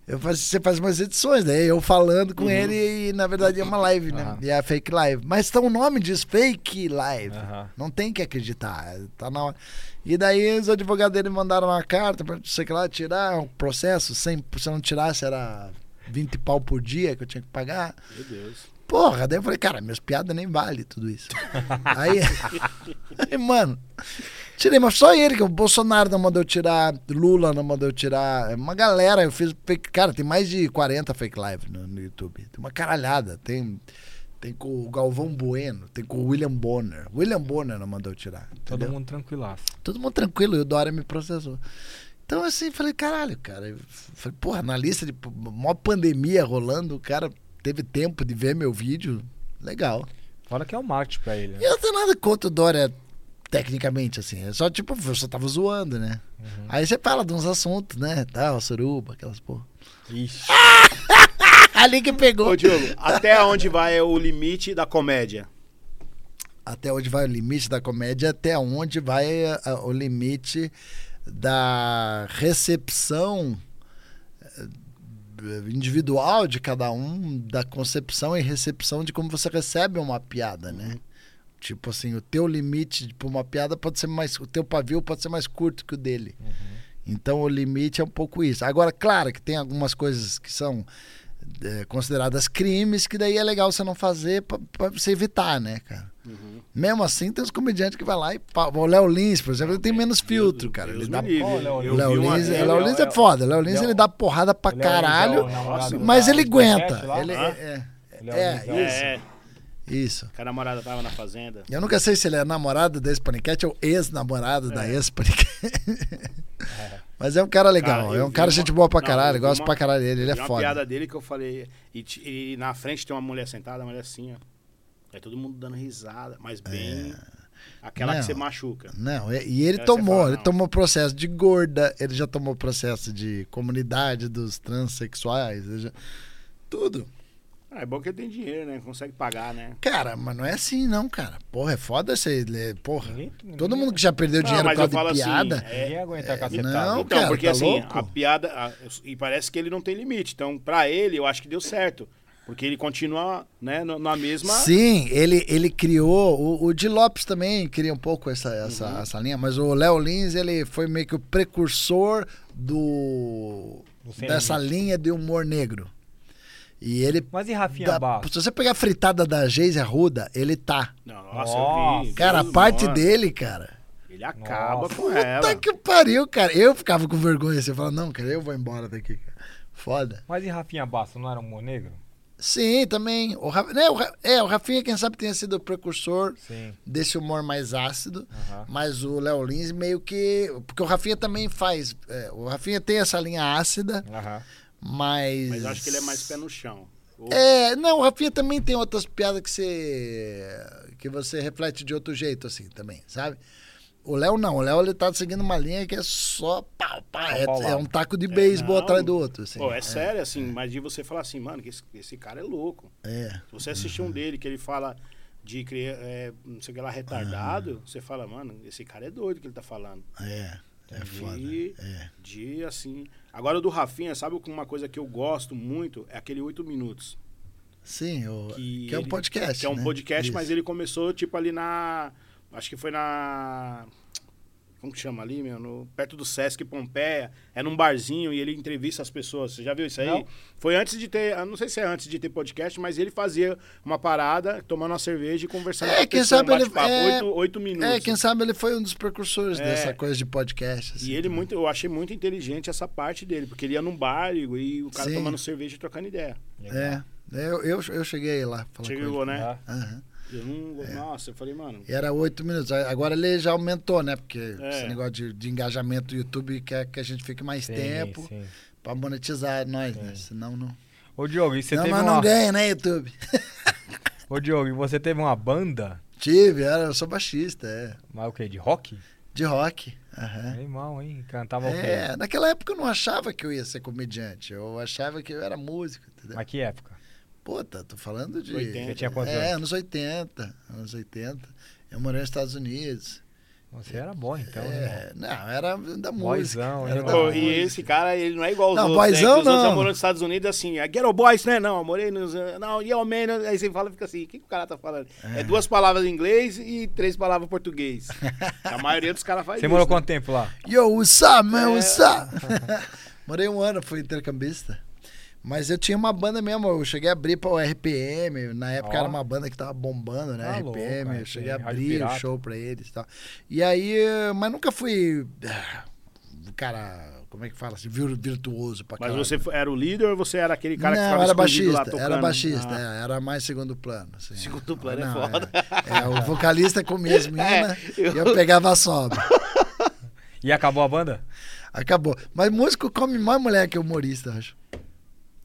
Eu faço, você faz umas edições, né? Eu falando com ele e na verdade é uma live, né? Aham. E é a fake live. Mas então o nome diz fake live. Aham. Não tem que acreditar. Tá na hora. E daí os advogados dele mandaram uma carta pra sei que lá tirar um processo. Sem, se eu não tirasse, era 20 pau por dia que eu tinha que pagar. Meu Deus. Porra, daí eu falei, cara, minhas piadas nem vale tudo isso. aí, aí, mano, tirei, mas só ele, que o Bolsonaro não mandou tirar, Lula não mandou tirar, é uma galera, eu fiz cara, tem mais de 40 fake live no, no YouTube, tem uma caralhada, tem, tem com o Galvão Bueno, tem com o William Bonner, William Bonner não mandou tirar, Todo entendeu? mundo tranquilaço. Todo mundo tranquilo, e o Dória me processou. Então, assim, falei, caralho, cara. Eu falei, porra, na lista de maior pandemia rolando, o cara teve tempo de ver meu vídeo. Legal. Fora que é o marketing pra ele, né? eu não tenho nada contra o Dória, tecnicamente, assim. É só, tipo, eu só tava zoando, né? Uhum. Aí você fala de uns assuntos, né? Tal, suruba, aquelas porra. Ixi. Ali que pegou. Ô, Diogo, até onde vai o limite da comédia? Até onde vai o limite da comédia, até onde vai a- a- o limite da recepção eh, individual de cada um, da concepção e recepção de como você recebe uma piada, né? Tipo assim, o teu limite para uma piada pode ser mais. O teu pavio pode ser mais curto que o dele. Então o limite é um pouco isso. Agora, claro que tem algumas coisas que são é, consideradas crimes, que daí é legal você não fazer para você evitar, né, cara? Uhum. Mesmo assim, tem os comediantes que vai lá e. O Léo Lins, por exemplo, ele tem menos filtro, cara. Ele dá. Léo O Léo vi uma Lins, Léo Lins é foda. Léo Lins Léo- ele dá porrada pra Léo é caralho, mas ele aguenta. Ele, é, Léo é, Lins é, é o- É, é. Isso. Que a namorada tava na fazenda. Eu nunca sei se ele é namorado da ex-paniquete ou ex-namorado da ex-paniquete. Mas é um cara legal. Cara, é um cara uma- gente boa pra caralho. Gosto uma- pra caralho dele. Ele é uma foda. piada dele que eu falei. E, e na frente tem uma mulher sentada, a mulher assim, ó. Aí todo mundo dando risada, mas bem. Aquela É. Não. que você machuca. Não, e ele Aí tomou, fala, ele tomou processo de gorda, ele já tomou processo de comunidade dos transexuais, já- tudo. Ah, é bom que ele tem dinheiro, né? Consegue pagar, né? Cara, mas não é assim não, cara. Porra, é foda você porra. Ninguém- ninguém- Todo mundo que já perdeu Não, dinheiro por causa de assim, piada. é- Ninguém aguenta a cacetada. não, então, cara, porque tá assim, louco? a piada. a- e parece que ele não tem limite. Então, pra ele, eu acho que deu certo. Porque ele continua, né, na mesma. Sim, ele, ele criou. O, o Di Lopes também cria um pouco essa, essa, Uhum. essa linha, mas o Léo Lins ele foi meio que o precursor do, dessa linha de humor negro. E ele. Mas e Rafinha dá- Bastos? se você pegar a fritada da Geise Arruda, ele tá. Não, nossa, Nossa. eu vi. Cara, a parte mano, dele, cara. Ele acaba Nossa. com ela. Puta que pariu, cara. Eu ficava com vergonha. Você fala, não, cara, eu vou embora daqui. cara. Foda. Mas e Rafinha Bastos, não era um humor negro? Sim, também. O, Ra- né, o, Ra- é, o Rafinha, quem sabe, tenha sido o precursor Sim. desse humor mais ácido. Aham. Mas o Léo Lins meio que. Porque o Rafinha também faz. é, o Rafinha tem essa linha ácida, Aham. Mas. Mas acho que ele é mais pé no chão. Ou- É, não, o Rafinha também tem outras piadas que você. que você reflete de outro jeito, assim, também, sabe? O Léo não, o Léo ele tá seguindo uma linha que é só pau, pau, é, é um taco de beisebol não. atrás do outro, assim. Pô, é, sério, assim, mas de você falar assim, mano, que esse, esse cara é louco. É. Se você assistir um dele que ele fala de criar, é, não sei o que lá, retardado, você fala, mano, esse cara é doido que ele tá falando. É, é de, foda. É. de, assim... Agora, o do Rafinha, sabe uma coisa que eu gosto muito? É aquele oito minutos. Sim, o, Que, que é um ele- podcast. Que é um né? podcast, mas Isso. ele começou, tipo, ali na... Acho que foi na... Como que chama ali, meu? No, perto do Sesc Pompeia. É num barzinho e ele entrevista as pessoas. Você já viu isso aí? Não. Foi antes de ter... Não sei se é antes de ter podcast, mas ele fazia uma parada, tomando uma cerveja e conversando É, com a quem pessoa, sabe um ele- é- Oito, oito minutos. É, quem sabe ele foi um dos precursores É. dessa coisa de podcast. assim, E ele também. muito, eu achei muito inteligente essa parte dele, porque ele ia num bar e, o cara Sim. tomando cerveja e trocando ideia. É, eu, eu, eu cheguei lá. Chegou, né? Aham. Eu não, Nossa, eu falei, mano. E era oito minutos. Agora ele já aumentou, né? Porque É. esse negócio de, de engajamento do YouTube quer que a gente fique mais sim, tempo sim. pra monetizar nós, né? Senão não. Ô, Diogo, e você não, teve mas uma... não ganha, né, YouTube? Ô, Diogo, e você teve uma banda? Tive, era, eu sou baixista, é. Mas o quê? De rock? De rock. É. Irmão, hein? Cantava o quê? É, naquela época eu não achava que eu ia ser comediante. Eu achava que eu era músico, entendeu? Mas que época? Puta, tô falando de. 80. Você tinha quantos É, anos? anos 80. Anos 80. Eu morei nos Estados Unidos. Você era bom, então, né? é, não, era da música. Boyzão, era hein, da? Pô, música. e esse cara, ele não é igual os Não, outros. né? boyzão Que os outros não. já morou nos Estados Unidos assim, é Ghetto Boys, né? Não, eu morei nos. Não, Yo Man. Aí você fala e fica assim: o que, que o cara tá falando? É. duas palavras em inglês e três palavras em português. A maioria dos caras faz Você isso. morou né? quanto tempo lá? Yo, what's up, man? É. What's up? Morei um ano, fui intercambista. Mas eu tinha uma banda mesmo, eu cheguei a abrir pra o RPM, na época Ó. era uma banda que tava bombando, né? Tá RPM, louco, eu cheguei a Rádio abrir o show pra eles e tal. E aí, mas nunca fui, ah, cara, como é que fala assim, vir- virtuoso pra Mas caralho. você foi- era o líder ou você era aquele cara que não, ficava era baixista, era baixista, Ah. é, era mais segundo plano. assim. Segundo plano é Não, foda. É, é, o vocalista comia as minas eu- e eu pegava a sobra. E acabou a banda? Acabou. Mas músico come mais mulher que humorista, eu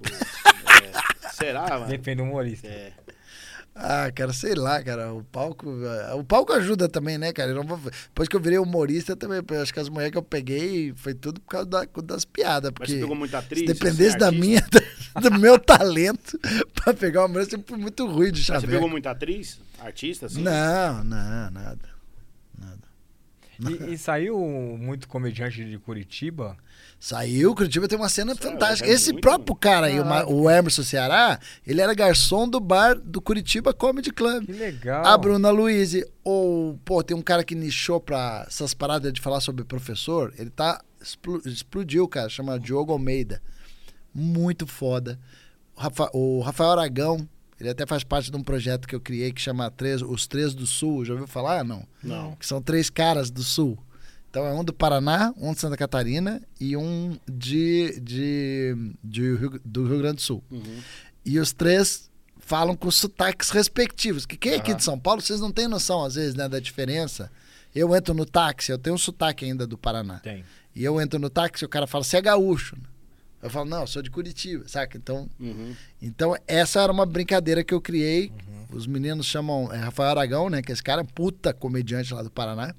acho. Será, mano? Depende do humorista. É. Ah, cara, sei lá, cara. O palco. eh, O palco ajuda também, né, cara? Eu não vou- Depois que eu virei humorista também, eu acho que as mulheres que eu peguei foi tudo por causa da- das piadas. Mas Porque você pegou muita atriz? se dependesse assim, da artista? minha, do meu talento pra pegar uma mulher, eu sempre fui muito ruim de Mas Você chaveco. pegou muita atriz? Artista, assim? Não, não, nada. Nada. E, e saiu muito comediante de Curitiba? Saiu, Curitiba tem uma cena Sério, fantástica. é Esse próprio cara aí, o, o Emerson Ceará, ele era garçom do bar do Curitiba Comedy Club. Que legal. A Bruna Luiz, ou, pô, tem um cara que nichou pra essas paradas de falar sobre professor, ele tá, explo- explodiu, cara, chama Diogo Almeida. Muito foda. O, Rafa- o Rafael Aragão, ele até faz parte de um projeto que eu criei que chama Três- Os Três do Sul, já ouviu falar? Não. Não. Que são três caras do Sul. Então é um do Paraná, um de Santa Catarina e um de, de, de Rio- do Rio Grande do Sul. Uhum. E os três falam com sotaques respectivos. Que quem é aqui de São Paulo, vocês não têm noção, às vezes, né, da diferença. Eu entro no táxi, eu tenho um sotaque ainda do Paraná. Tem. E eu entro no táxi, o cara fala, você é gaúcho. Eu falo, não, eu sou de Curitiba, saca? Então, Uhum. então essa era uma brincadeira que eu criei. Uhum. Os meninos chamam é, Rafael Aragão, né? Que esse cara é puta comediante lá do Paraná.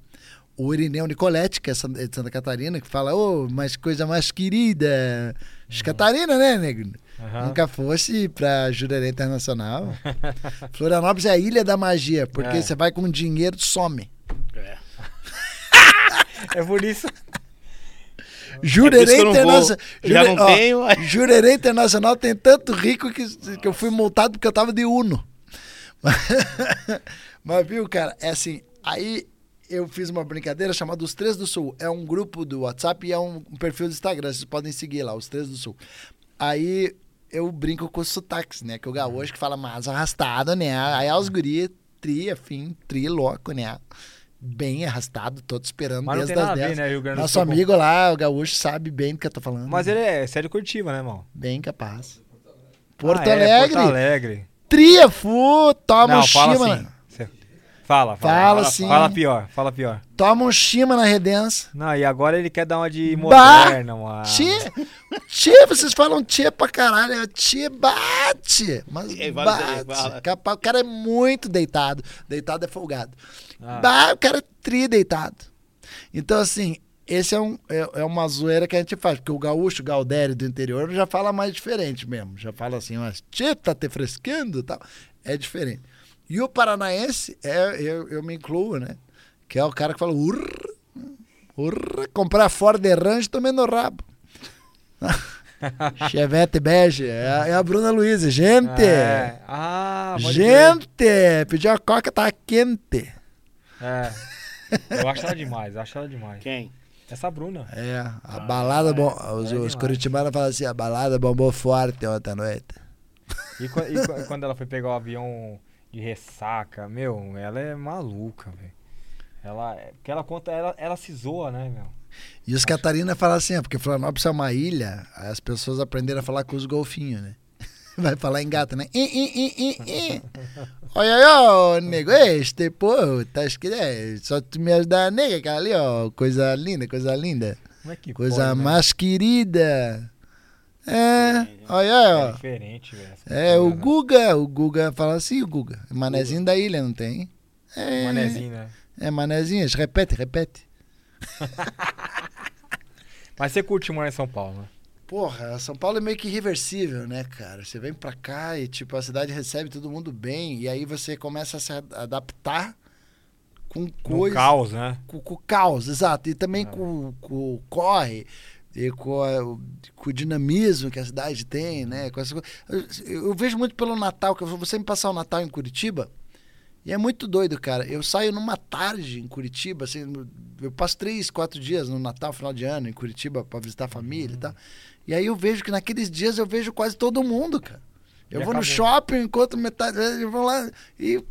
O Irineu Nicoletti, que é é de Santa Catarina, que fala, ô, mas coisa mais querida. De Catarina, né, negro? Aham. Nunca fosse pra Jurerê Internacional. Florianópolis é a ilha da magia, porque É. você vai com dinheiro, some. É. É por isso. Jurerê É. Internacional. Já não tenho, aí- Jurerê Internacional tem tanto rico que, que eu fui multado porque eu tava de Uno. Mas viu, cara, é assim, aí eu fiz uma brincadeira chamada Os Três do Sul. É um grupo do WhatsApp e é um, um perfil do Instagram, vocês podem seguir lá, Os Três do Sul. Aí eu brinco com os sotaques, né? Que o gaúcho que fala mais arrastado, né? Aí os guri, tri, afim, tri louco, né? Bem arrastado, todo esperando Mas desde as a ver, 10. né? Nosso Sul. amigo lá, o gaúcho, sabe bem do que eu tô falando. Mas ele é sério Curitiba, né, irmão? Bem capaz. Porto Ah, é, Alegre. Porto Alegre. Tria, fu, toma não, o Shima. assim. Fala, fala. Fala, fala sim. Fala pior, fala pior. Toma um chima na redença. Não, e agora ele quer dar uma de Bah! moderna, mano. Tchê, tchê, vocês falam tchê pra caralho. é Tchê bate. Mas É, bate. Capaz, o cara é muito deitado. Deitado é folgado. Ah. Bah, o cara é tri deitado. Então, assim, esse é, um, é, é uma zoeira que a gente faz. Porque o gaúcho, o Galdério do interior, já fala mais diferente mesmo. Já fala assim, mas tchê, tá te frescando e tal. É diferente. E o paranaense, é, eu, eu me incluo, né? Que é o cara que fala, urra, urra, comprar Ford Range tomei no rabo. Chevette bege, é, a- é a Bruna Luiz, gente, É. Ah, gente, pediu a coca, tá quente. É. Eu acho ela demais, eu acho ela demais. Quem? Essa Bruna. É, a balada, bom, os, é os demais. curitibanos falam assim, a balada bombou forte ontem à noite. E, e qua- quando ela foi pegar o avião de ressaca, meu, ela é maluca, velho. Ela, porque ela conta, ela, ela se zoa, né, meu? E os Catarina falam assim, porque Florianópolis é uma ilha, as pessoas aprenderam a falar com os golfinhos, né? Vai falar em gato, né? I, I, I. Olha aí, ó, nego, este, pô, tá escrito, é, só tu me ajudar, nega, aquela ali, ó, coisa linda, coisa linda, Como é que coisa pode, né? mais querida. É, olha aí, É ó. diferente, velho. É, o? Guga, o Guga fala assim, o Guga, manezinho da ilha, não tem? É, Manezinho, né? É, manezinho, repete, repete. Mas você curte morar em São Paulo, né? Porra, São Paulo é meio que irreversível, né, cara? Você vem pra cá e, tipo, a cidade recebe todo mundo bem, e aí você começa a se ad- adaptar com coisas. caos, né? Com, com o caos, exato. E também Ah. com, com o corre, e com, a- o, com o dinamismo que a cidade tem, né? Com essa, eu, eu vejo muito pelo Natal, que vou sempre passar o Natal em Curitiba. E é muito doido, cara. Eu saio numa tarde em Curitiba, assim, no- eu passo três, quatro dias no Natal, final de ano, em Curitiba, pra visitar a família e tal. E aí eu vejo que naqueles dias eu vejo quase todo mundo, cara. Eu E vou no acabou. shopping, encontro metade, eu vou lá e eu,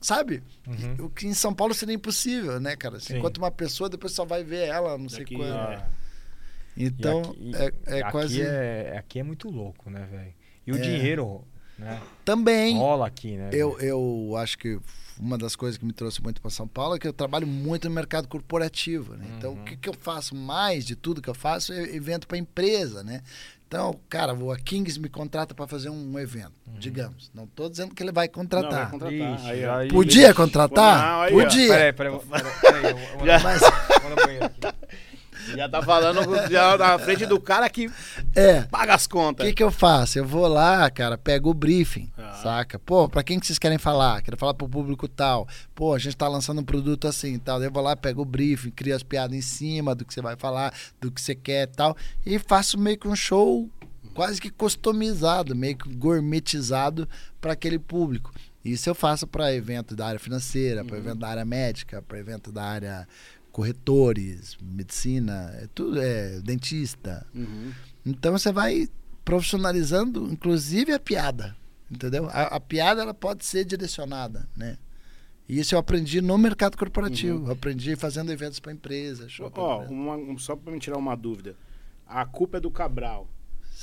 sabe? Uhum. O que em São Paulo seria impossível, né, cara? Você Sim. encontra uma pessoa, depois só vai ver ela, não sei Daqui, quando. Ah, e Então, aqui- é, é aqui quase. É, aqui é muito louco, né, velho? E o É. dinheiro, né? Também, Rola aqui, né? eu, eu acho que uma das coisas que me trouxe muito para São Paulo é que eu trabalho muito no mercado corporativo, né? Então, Uhum. o que, que eu faço mais de tudo que eu faço é evento para empresa, né? Então, cara, a Kings me contrata para fazer um evento, digamos. Não estou dizendo que ele vai Não, contratar. vai contratar. Ixi, Aí, aí- Podia contratar? Não. Podia. Peraí, peraí, eu vou- vou. Já tá falando já na frente do cara que é, paga as O contas. que, que eu faço? Eu vou lá, cara, pego o briefing, Ah. saca? Pô, pra quem que vocês querem falar? Quero falar pro público tal. Pô, a gente tá lançando um produto assim tal. Eu vou lá, pego o briefing, crio as piadas em cima do que você vai falar, do que você quer e tal. E faço meio que um show quase que customizado, meio que gourmetizado para aquele público. Isso eu faço para evento da área financeira, para evento da área médica, para evento da área corretores, medicina, é tudo, é dentista. Uhum. Então você vai profissionalizando, inclusive a piada, entendeu? A, a piada ela pode ser direcionada, né? E isso eu aprendi no mercado corporativo, Eu aprendi fazendo eventos para empresa, show pra Ó, empresa. uma- um- só pra me tirar uma dúvida. A culpa é do Cabral.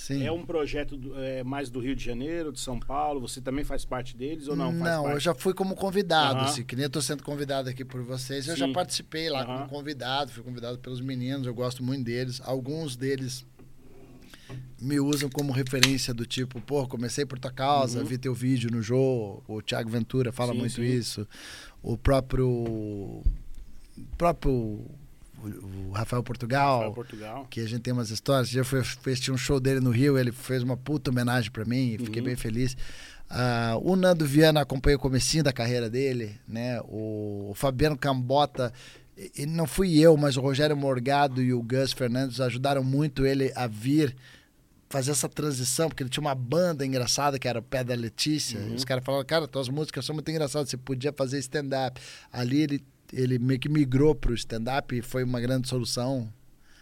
Sim. É um projeto do- é, mais do Rio de Janeiro, de São Paulo? Você também faz parte deles ou não? Faz Não, eu já fui como convidado, Aham. assim, que nem eu tô sendo convidado aqui por vocês. Eu Sim. já participei lá Aham. como convidado, fui convidado pelos meninos, eu gosto muito deles. Alguns deles me usam como referência do tipo, pô, comecei por tua causa, Uhum. vi teu vídeo no jogo, o Thiago Ventura fala Sim, muito sim. isso. O próprio o próprio o- o Rafael Portugal, Rafael Portugal. que a gente tem umas histórias. Já fui, fui assistir um show dele no Rio, ele fez uma puta homenagem pra mim, e fiquei Uhum. bem feliz. Ah, o Nando Viana acompanhei o comecinho da carreira dele, né? O, o Fabiano Cambota, e não fui eu, mas o Rogério Morgado e o Gus Fernandes ajudaram muito ele a vir fazer essa transição, porque ele tinha uma banda engraçada que era o Pé da Letícia. Uhum. Os caras falaram, cara, tuas músicas são muito engraçadas, você podia fazer stand-up. Ali ele, ele meio que migrou pro stand-up e foi uma grande solução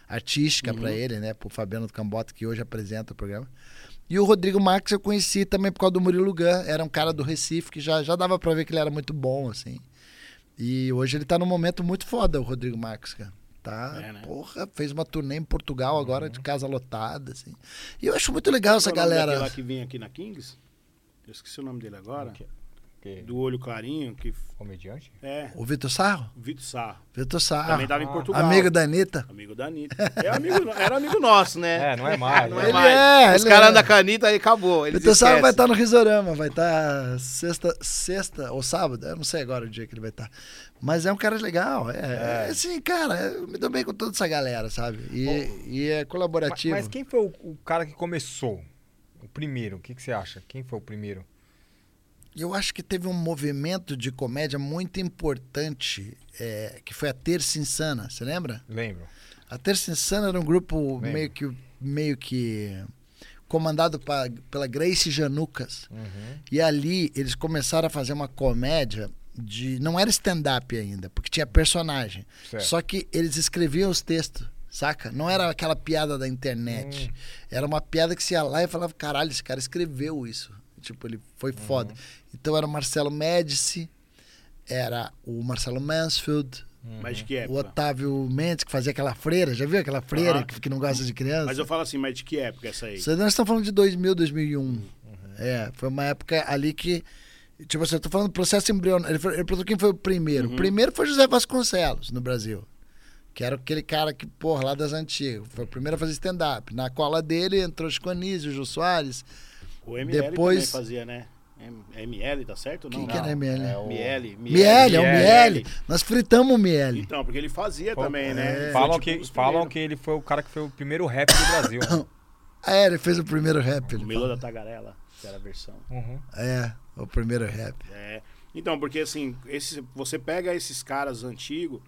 artística Uhum. pra ele, né? Pro Fabiano Cambota, que hoje apresenta o programa. E o Rodrigo Marques eu conheci também por causa do Murilo Gun. Era um cara do Recife que já, já dava pra ver que ele era muito bom, assim. E hoje ele tá num momento muito foda, o Rodrigo Marques, cara. Tá, É, né? porra, fez uma turnê em Portugal agora de casa lotada, assim. E eu acho muito legal essa Qual é o galera. lá que vem aqui na Kings? Eu esqueci o nome dele agora. Quem? Do Olho Clarinho, que Comediante? é O Vitor Sarro? Vitor Sarro. Vitor Sarro. Também tava em ah, Portugal. Amigo da Anitta. Amigo da Anitta. É amigo, era amigo nosso, né? É, não é mais. Não é Ele mais. é, Os caras é. andam com a Anitta e acabou. Eles Vitor Sarro vai estar no Risorama, vai estar sexta, sexta ou sábado, eu não sei agora o dia que ele vai estar. Mas é um cara legal, é, é. assim, cara, eu me dou bem com toda essa galera, sabe? E, e é Mas, colaborativo. mas quem foi o, o cara que começou? O primeiro? O que, que você acha? Quem foi o primeiro? Eu acho que teve um movimento de comédia muito importante, é, que foi a Terça Insana, você lembra? Lembro. A Terça Insana era um grupo Lembro. meio que, meio que comandado pa- pela Grace Janucas. Uhum. E ali eles começaram a fazer uma comédia de. Não era stand-up ainda, porque tinha personagem. Certo. Só que eles escreviam os textos, saca? Não era aquela piada da internet. Hum. Era uma piada que você ia lá e falava: caralho, esse cara escreveu isso. Tipo, ele foi Uhum. foda. Então era o Marcelo Médici, era o Marcelo Mansfield, Mas de que o época? Otávio Mendes, que fazia aquela freira. Já viu aquela freira Aham. que, que não gosta de criança? Mas eu falo assim, mas de que época essa aí? Nós estamos falando de 2000, 2001. Uhum. É, foi uma época ali que. Tipo assim, eu tô falando do processo embrionário. Ele perguntou quem foi o primeiro. Uhum. O primeiro foi José Vasconcelos, no Brasil. Que era aquele cara que, porra, lá das antigas. Foi o primeiro a fazer stand-up. Na cola dele entrou Chico Anísio, Jô Soares. O ML Depois- também fazia, né? M- ML, tá certo? Quem Não, que era ML? É o- Miele. Miele, é o. Miele. Nós fritamos o Miele. Então, porque ele fazia Pô, também, né? é. Foi, Falam, tipo, que, falam que ele foi o cara que foi o primeiro rap do Brasil. né? Ah, é, ele fez o primeiro rap. O Melô da Tagarela, que era a versão. Uhum. É, o primeiro rap. É. Então, porque assim, esse, você pega esses caras antigos,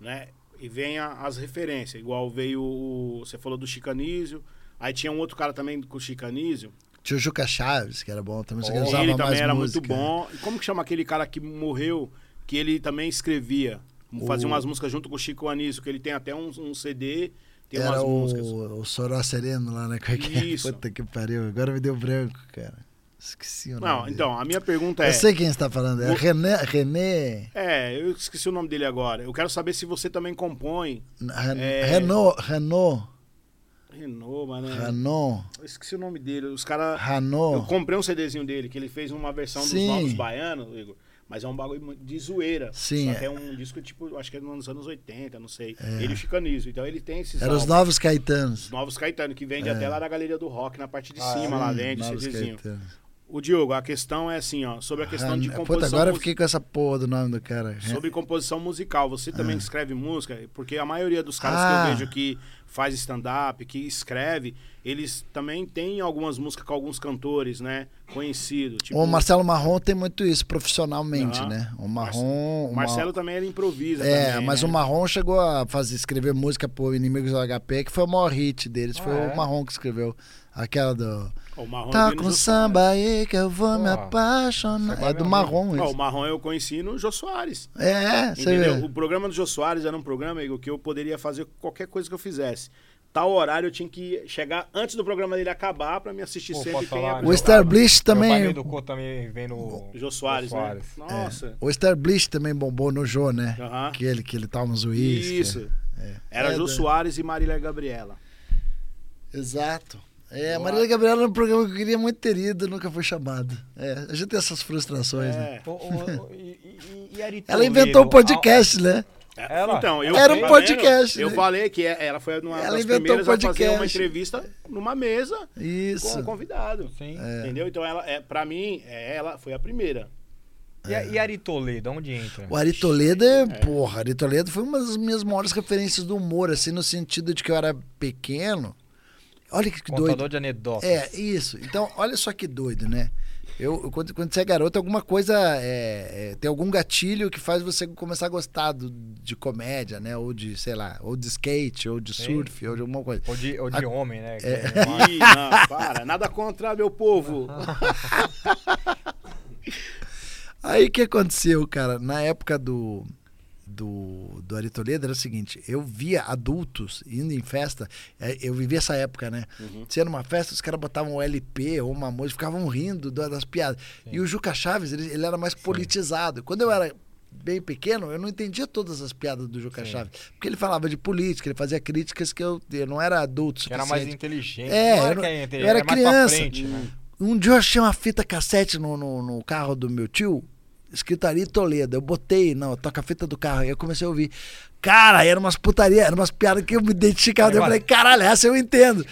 né? E vem a- as referências. Igual veio o. Você falou do Chicanísio. Aí tinha um outro cara também com o Chicanísio. Tinha o Juca Chaves, que era bom também. Só que ele também era música. muito bom. Como que chama aquele cara que morreu, que ele também escrevia? Fazia O- umas músicas junto com o Chico Anísio, que ele tem até um, um CD, tem Era umas o, músicas. o Soró Sereno lá, né? É que é? Isso. Puta que pariu. Agora me deu branco, cara. Esqueci o nome. Não, dele. então, a minha pergunta é. Eu sei quem você tá falando. É O- René. René. É, eu esqueci o nome dele agora. Eu quero saber se você também compõe. Ren, É. Renault. Renault. Renault, mano. é- Renault. Eu esqueci o nome dele. Os caras. Eu Renault. comprei um CDzinho dele, que ele fez uma versão dos Sim. Novos Baianos, Igor. Mas é um bagulho de zoeira. Sim, Só é. que é um disco, tipo, acho que é nos anos 80, não sei. Ele e o Chicanísio. Então ele tem esses Era os. Novos Caetanos. Os Novos Caetano, que vende até lá na Galeria do Rock, na parte de Ah, cima, é? lá Novos CDzinho. Caetanos. O Diogo, a questão é assim, ó, sobre a questão de Ren- composição Puta, agora eu fiquei com essa porra do nome do cara. Sobre composição musical, você também Ah. escreve música? Porque a maioria dos caras Ah. que eu vejo que faz stand-up, que escreve, eles também têm algumas músicas com alguns cantores, né? Conhecidos. Tipo, O Marcelo Marrom tem muito isso profissionalmente, Aham. né? O Marrom. o Marcelo também ele improvisa. É, também, mas né? o Marrom chegou a fazer, escrever música por Inimigos do HP, que foi o maior hit deles. Ah, foi é? o Marrom que escreveu. Aquela do. Marrom Tá no com samba aí que eu vou me Pô, apaixonar. vai É do me Marrom isso. o Marrom eu conheci no Jô Soares. É, você Entendeu? vê. O programa do Jô Soares era um programa, Igor, que eu poderia fazer qualquer coisa que eu fizesse. Tal horário eu tinha que chegar antes do programa dele acabar pra me assistir Pô, sempre quem falar, é O Star Bliss Meu pai me também. educou também vem no... Jô Soares, Jô Soares. né? Nossa. O Star Bliss também bombou no Jô, né? Aham. Que ele, que ele tava nos uísque. Isso. Era É, Jô da- Soares e Marília Gabriela. Exato. É, a Marília Gabriela era um programa que eu queria muito ter ido, nunca foi chamado. É, a gente tem essas frustrações, né? É. Ô, ô, ô, e, e, e Ela inventou o podcast, né? Ela? Então, eu Era um podcast? Eu né? falei que é- ela foi uma Ela das inventou primeiras um a fazer uma entrevista numa mesa com Isso. um convidado. Sim. Entendeu? Então, ela, é, pra mim, é, ela foi a primeira. E, a- e Ari Toledo, onde entra? O Ari Toledo é, porra, Ari Toledo foi uma das minhas maiores referências do humor, assim, no sentido de que eu era pequeno. Olha que Contador doido. de anedotas. É, isso. Então, olha só que doido, né? Eu, eu- quando, quando você é garoto, alguma coisa. é, é, tem algum gatilho que faz você começar a gostar do- de comédia, né? Ou de, sei lá, ou de skate, ou de Sim. surf, ou de alguma coisa. Ou de, ou de homem, né? É. Ih, não, para. Nada contra, meu povo. Aí o que aconteceu, cara? Na época do, do, do Ari Toledo era o seguinte: eu via adultos indo em festa, é, eu vivi essa época, né? Uhum. Se era uma festa, os caras botavam um LP ou uma música, ficavam rindo da- das piadas. E o Juca Chaves, ele, ele era mais politizado. Quando eu era bem pequeno, eu não entendia todas as piadas do Juca Sim. Chaves. Porque ele falava de política, ele fazia críticas que eu, eu não era adulto. que era mais inteligente. É, eu era não- é inteligente, eu era pra criança. frente, né? Um dia eu achei uma fita cassete no, no, no carro do meu tio, escrito Ari Toledo. Eu botei, não, toca a fita do carro. Aí eu comecei a ouvir. Cara, eram umas putaria, eram umas piadas que eu me identificava. Eu falei, caralho, essa eu entendo.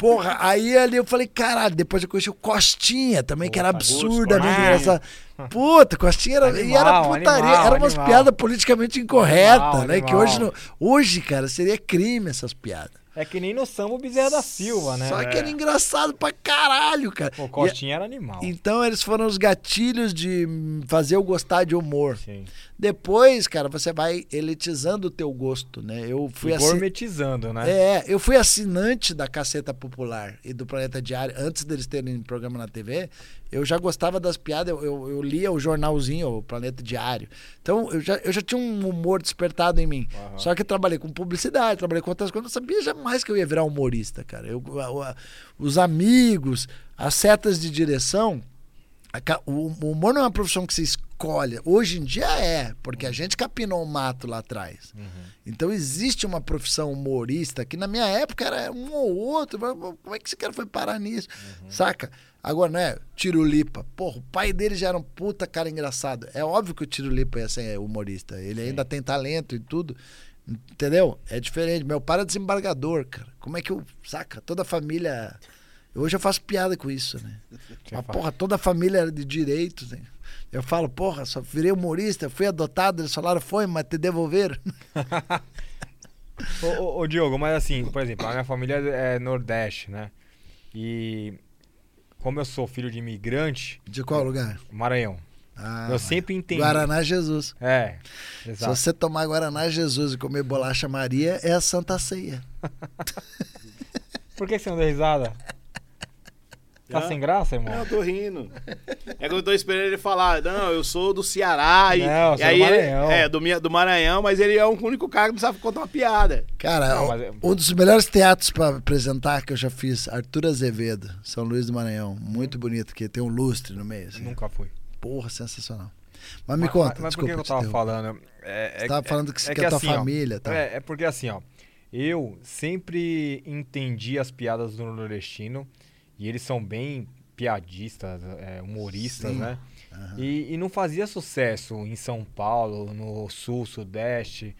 Porra, aí ali eu falei, caralho, depois eu conheci o Costinha também, que era absurdamente engraçado. Puta, Costinha era. Animal, e era putaria, animal, era umas animal. piadas politicamente incorretas, né? Que hoje, não- hoje, cara, seria crime essas piadas. É que nem no samba o Bezerra da Silva, né? Só que era engraçado pra caralho, cara. O Costinha era animal. E- então eles foram os gatilhos de fazer eu gostar de humor. Sim. Depois, cara, você vai elitizando o teu gosto, né? Eu fui E assim. gourmetizando, né? É, eu fui assinante da Caceta Popular e do Planeta Diário antes deles terem programa na TV. Eu já gostava das piadas, eu, eu, eu lia o jornalzinho, o Planeta Diário. Então eu já, eu já tinha um humor despertado em mim. Aham. Só que eu trabalhei com publicidade, trabalhei com outras coisas, eu não sabia jamais que eu ia virar humorista, cara. Eu, a- a- os amigos, as setas de direção. a O o humor não é uma profissão que se escolhe. Hoje em dia é, porque a gente capinou o mato lá atrás. Então existe uma profissão humorista que na minha época era um ou outro. Como é que esse cara foi parar nisso? Saca? Agora, não é? Tirulipa. Porra, o pai dele já era um puta cara engraçado. É óbvio que o Tirulipa ia ser humorista. Ele ainda tem talento e tudo. Entendeu? É diferente. Meu pai era desembargador, cara. Como é que eu. Saca? Toda a família. Hoje eu faço piada com isso, né? Mas, fala. porra, toda a família era de direitos, né? Eu falo, porra, só virei humorista, fui adotado, eles falaram, foi, mas te devolveram. Ô, ô, ô, Diogo, mas assim, por exemplo, a minha família é Nordeste, né? E como eu sou filho de imigrante, De qual lugar? Maranhão. Ah, eu sempre entendi. Guaraná Jesus. É, Se exato. você tomar Guaraná Jesus e comer bolacha Maria, é a Santa Ceia. Por que você não deu risada? Tá sem graça, Não, irmão? eu tô rindo. É que eu tô esperando ele falar, não, eu sou do Ceará. E, Não, e aí do ele- Maranhão. é, do, minha- do Maranhão, mas ele é o único cara que não sabe contar uma piada. Cara, Não, mas é- um dos melhores teatros pra apresentar que eu já fiz, Arthur Azevedo, São Luís do Maranhão. Muito bonito, que tem um lustre no meio. Assim. Nunca fui. Porra, sensacional. Mas me conta, Mas, mas por desculpa. que eu tava falando? É, Você tava falando que, que é a tua assim, ó, família, tá? É, é porque assim, ó. Eu sempre entendi as piadas do nordestino e eles são bem piadistas, é, humoristas, Sim. né? E, e não fazia sucesso em São Paulo, no Sul, Sudeste.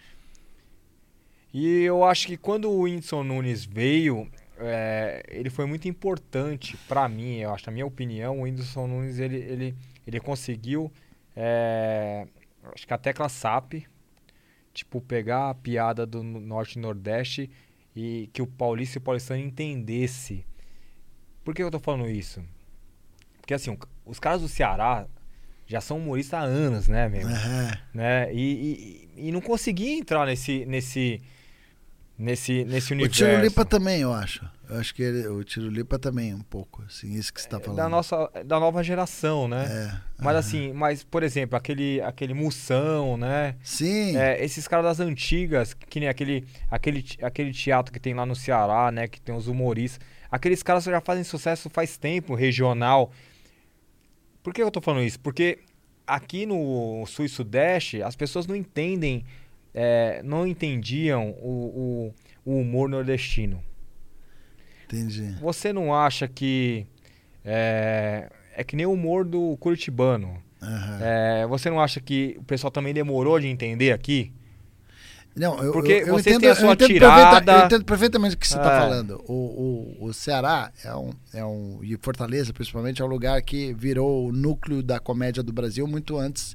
E eu acho que quando o Whindersson Nunes veio, é, ele foi muito importante pra mim, eu acho, na minha opinião, o Whindersson Nunes, ele, ele, ele conseguiu, é, acho que a tecla SAP, tipo, pegar a piada do no- Norte e Nordeste e que o paulista e o paulistano entendesse. Por que eu tô falando isso? Porque assim, os caras do Ceará já são humoristas há anos, né, meu? Aham. né? E, e, e não consegui entrar nesse nesse nesse nesse O universo. Tirulipa também, eu acho. Eu acho que ele, o Tirulipa também, um pouco. Assim, isso que você tá falando. da nossa da nova geração, né? É. Mas assim, mas por exemplo, aquele aquele Mussão, né? Sim. É, esses caras das antigas, que nem aquele, aquele, aquele teatro que tem lá no Ceará, né? Que tem os humoristas. Aqueles caras já fazem sucesso faz tempo, regional. Por que eu tô falando isso? Porque aqui no Sul e Sudeste, as pessoas não entendem, é, não entendiam o, o, o humor nordestino. Entendi. Você não acha que é, é que nem o humor do curitibano? Aham. É, você não acha que o pessoal também demorou de entender aqui? Não, eu, Porque eu, eu vocês entendo, têm a sua eu entendo tirada. eu entendo perfeitamente o que você está É. falando. O, o, o Ceará é um, é um. E Fortaleza, principalmente, é um lugar que virou o núcleo da comédia do Brasil muito antes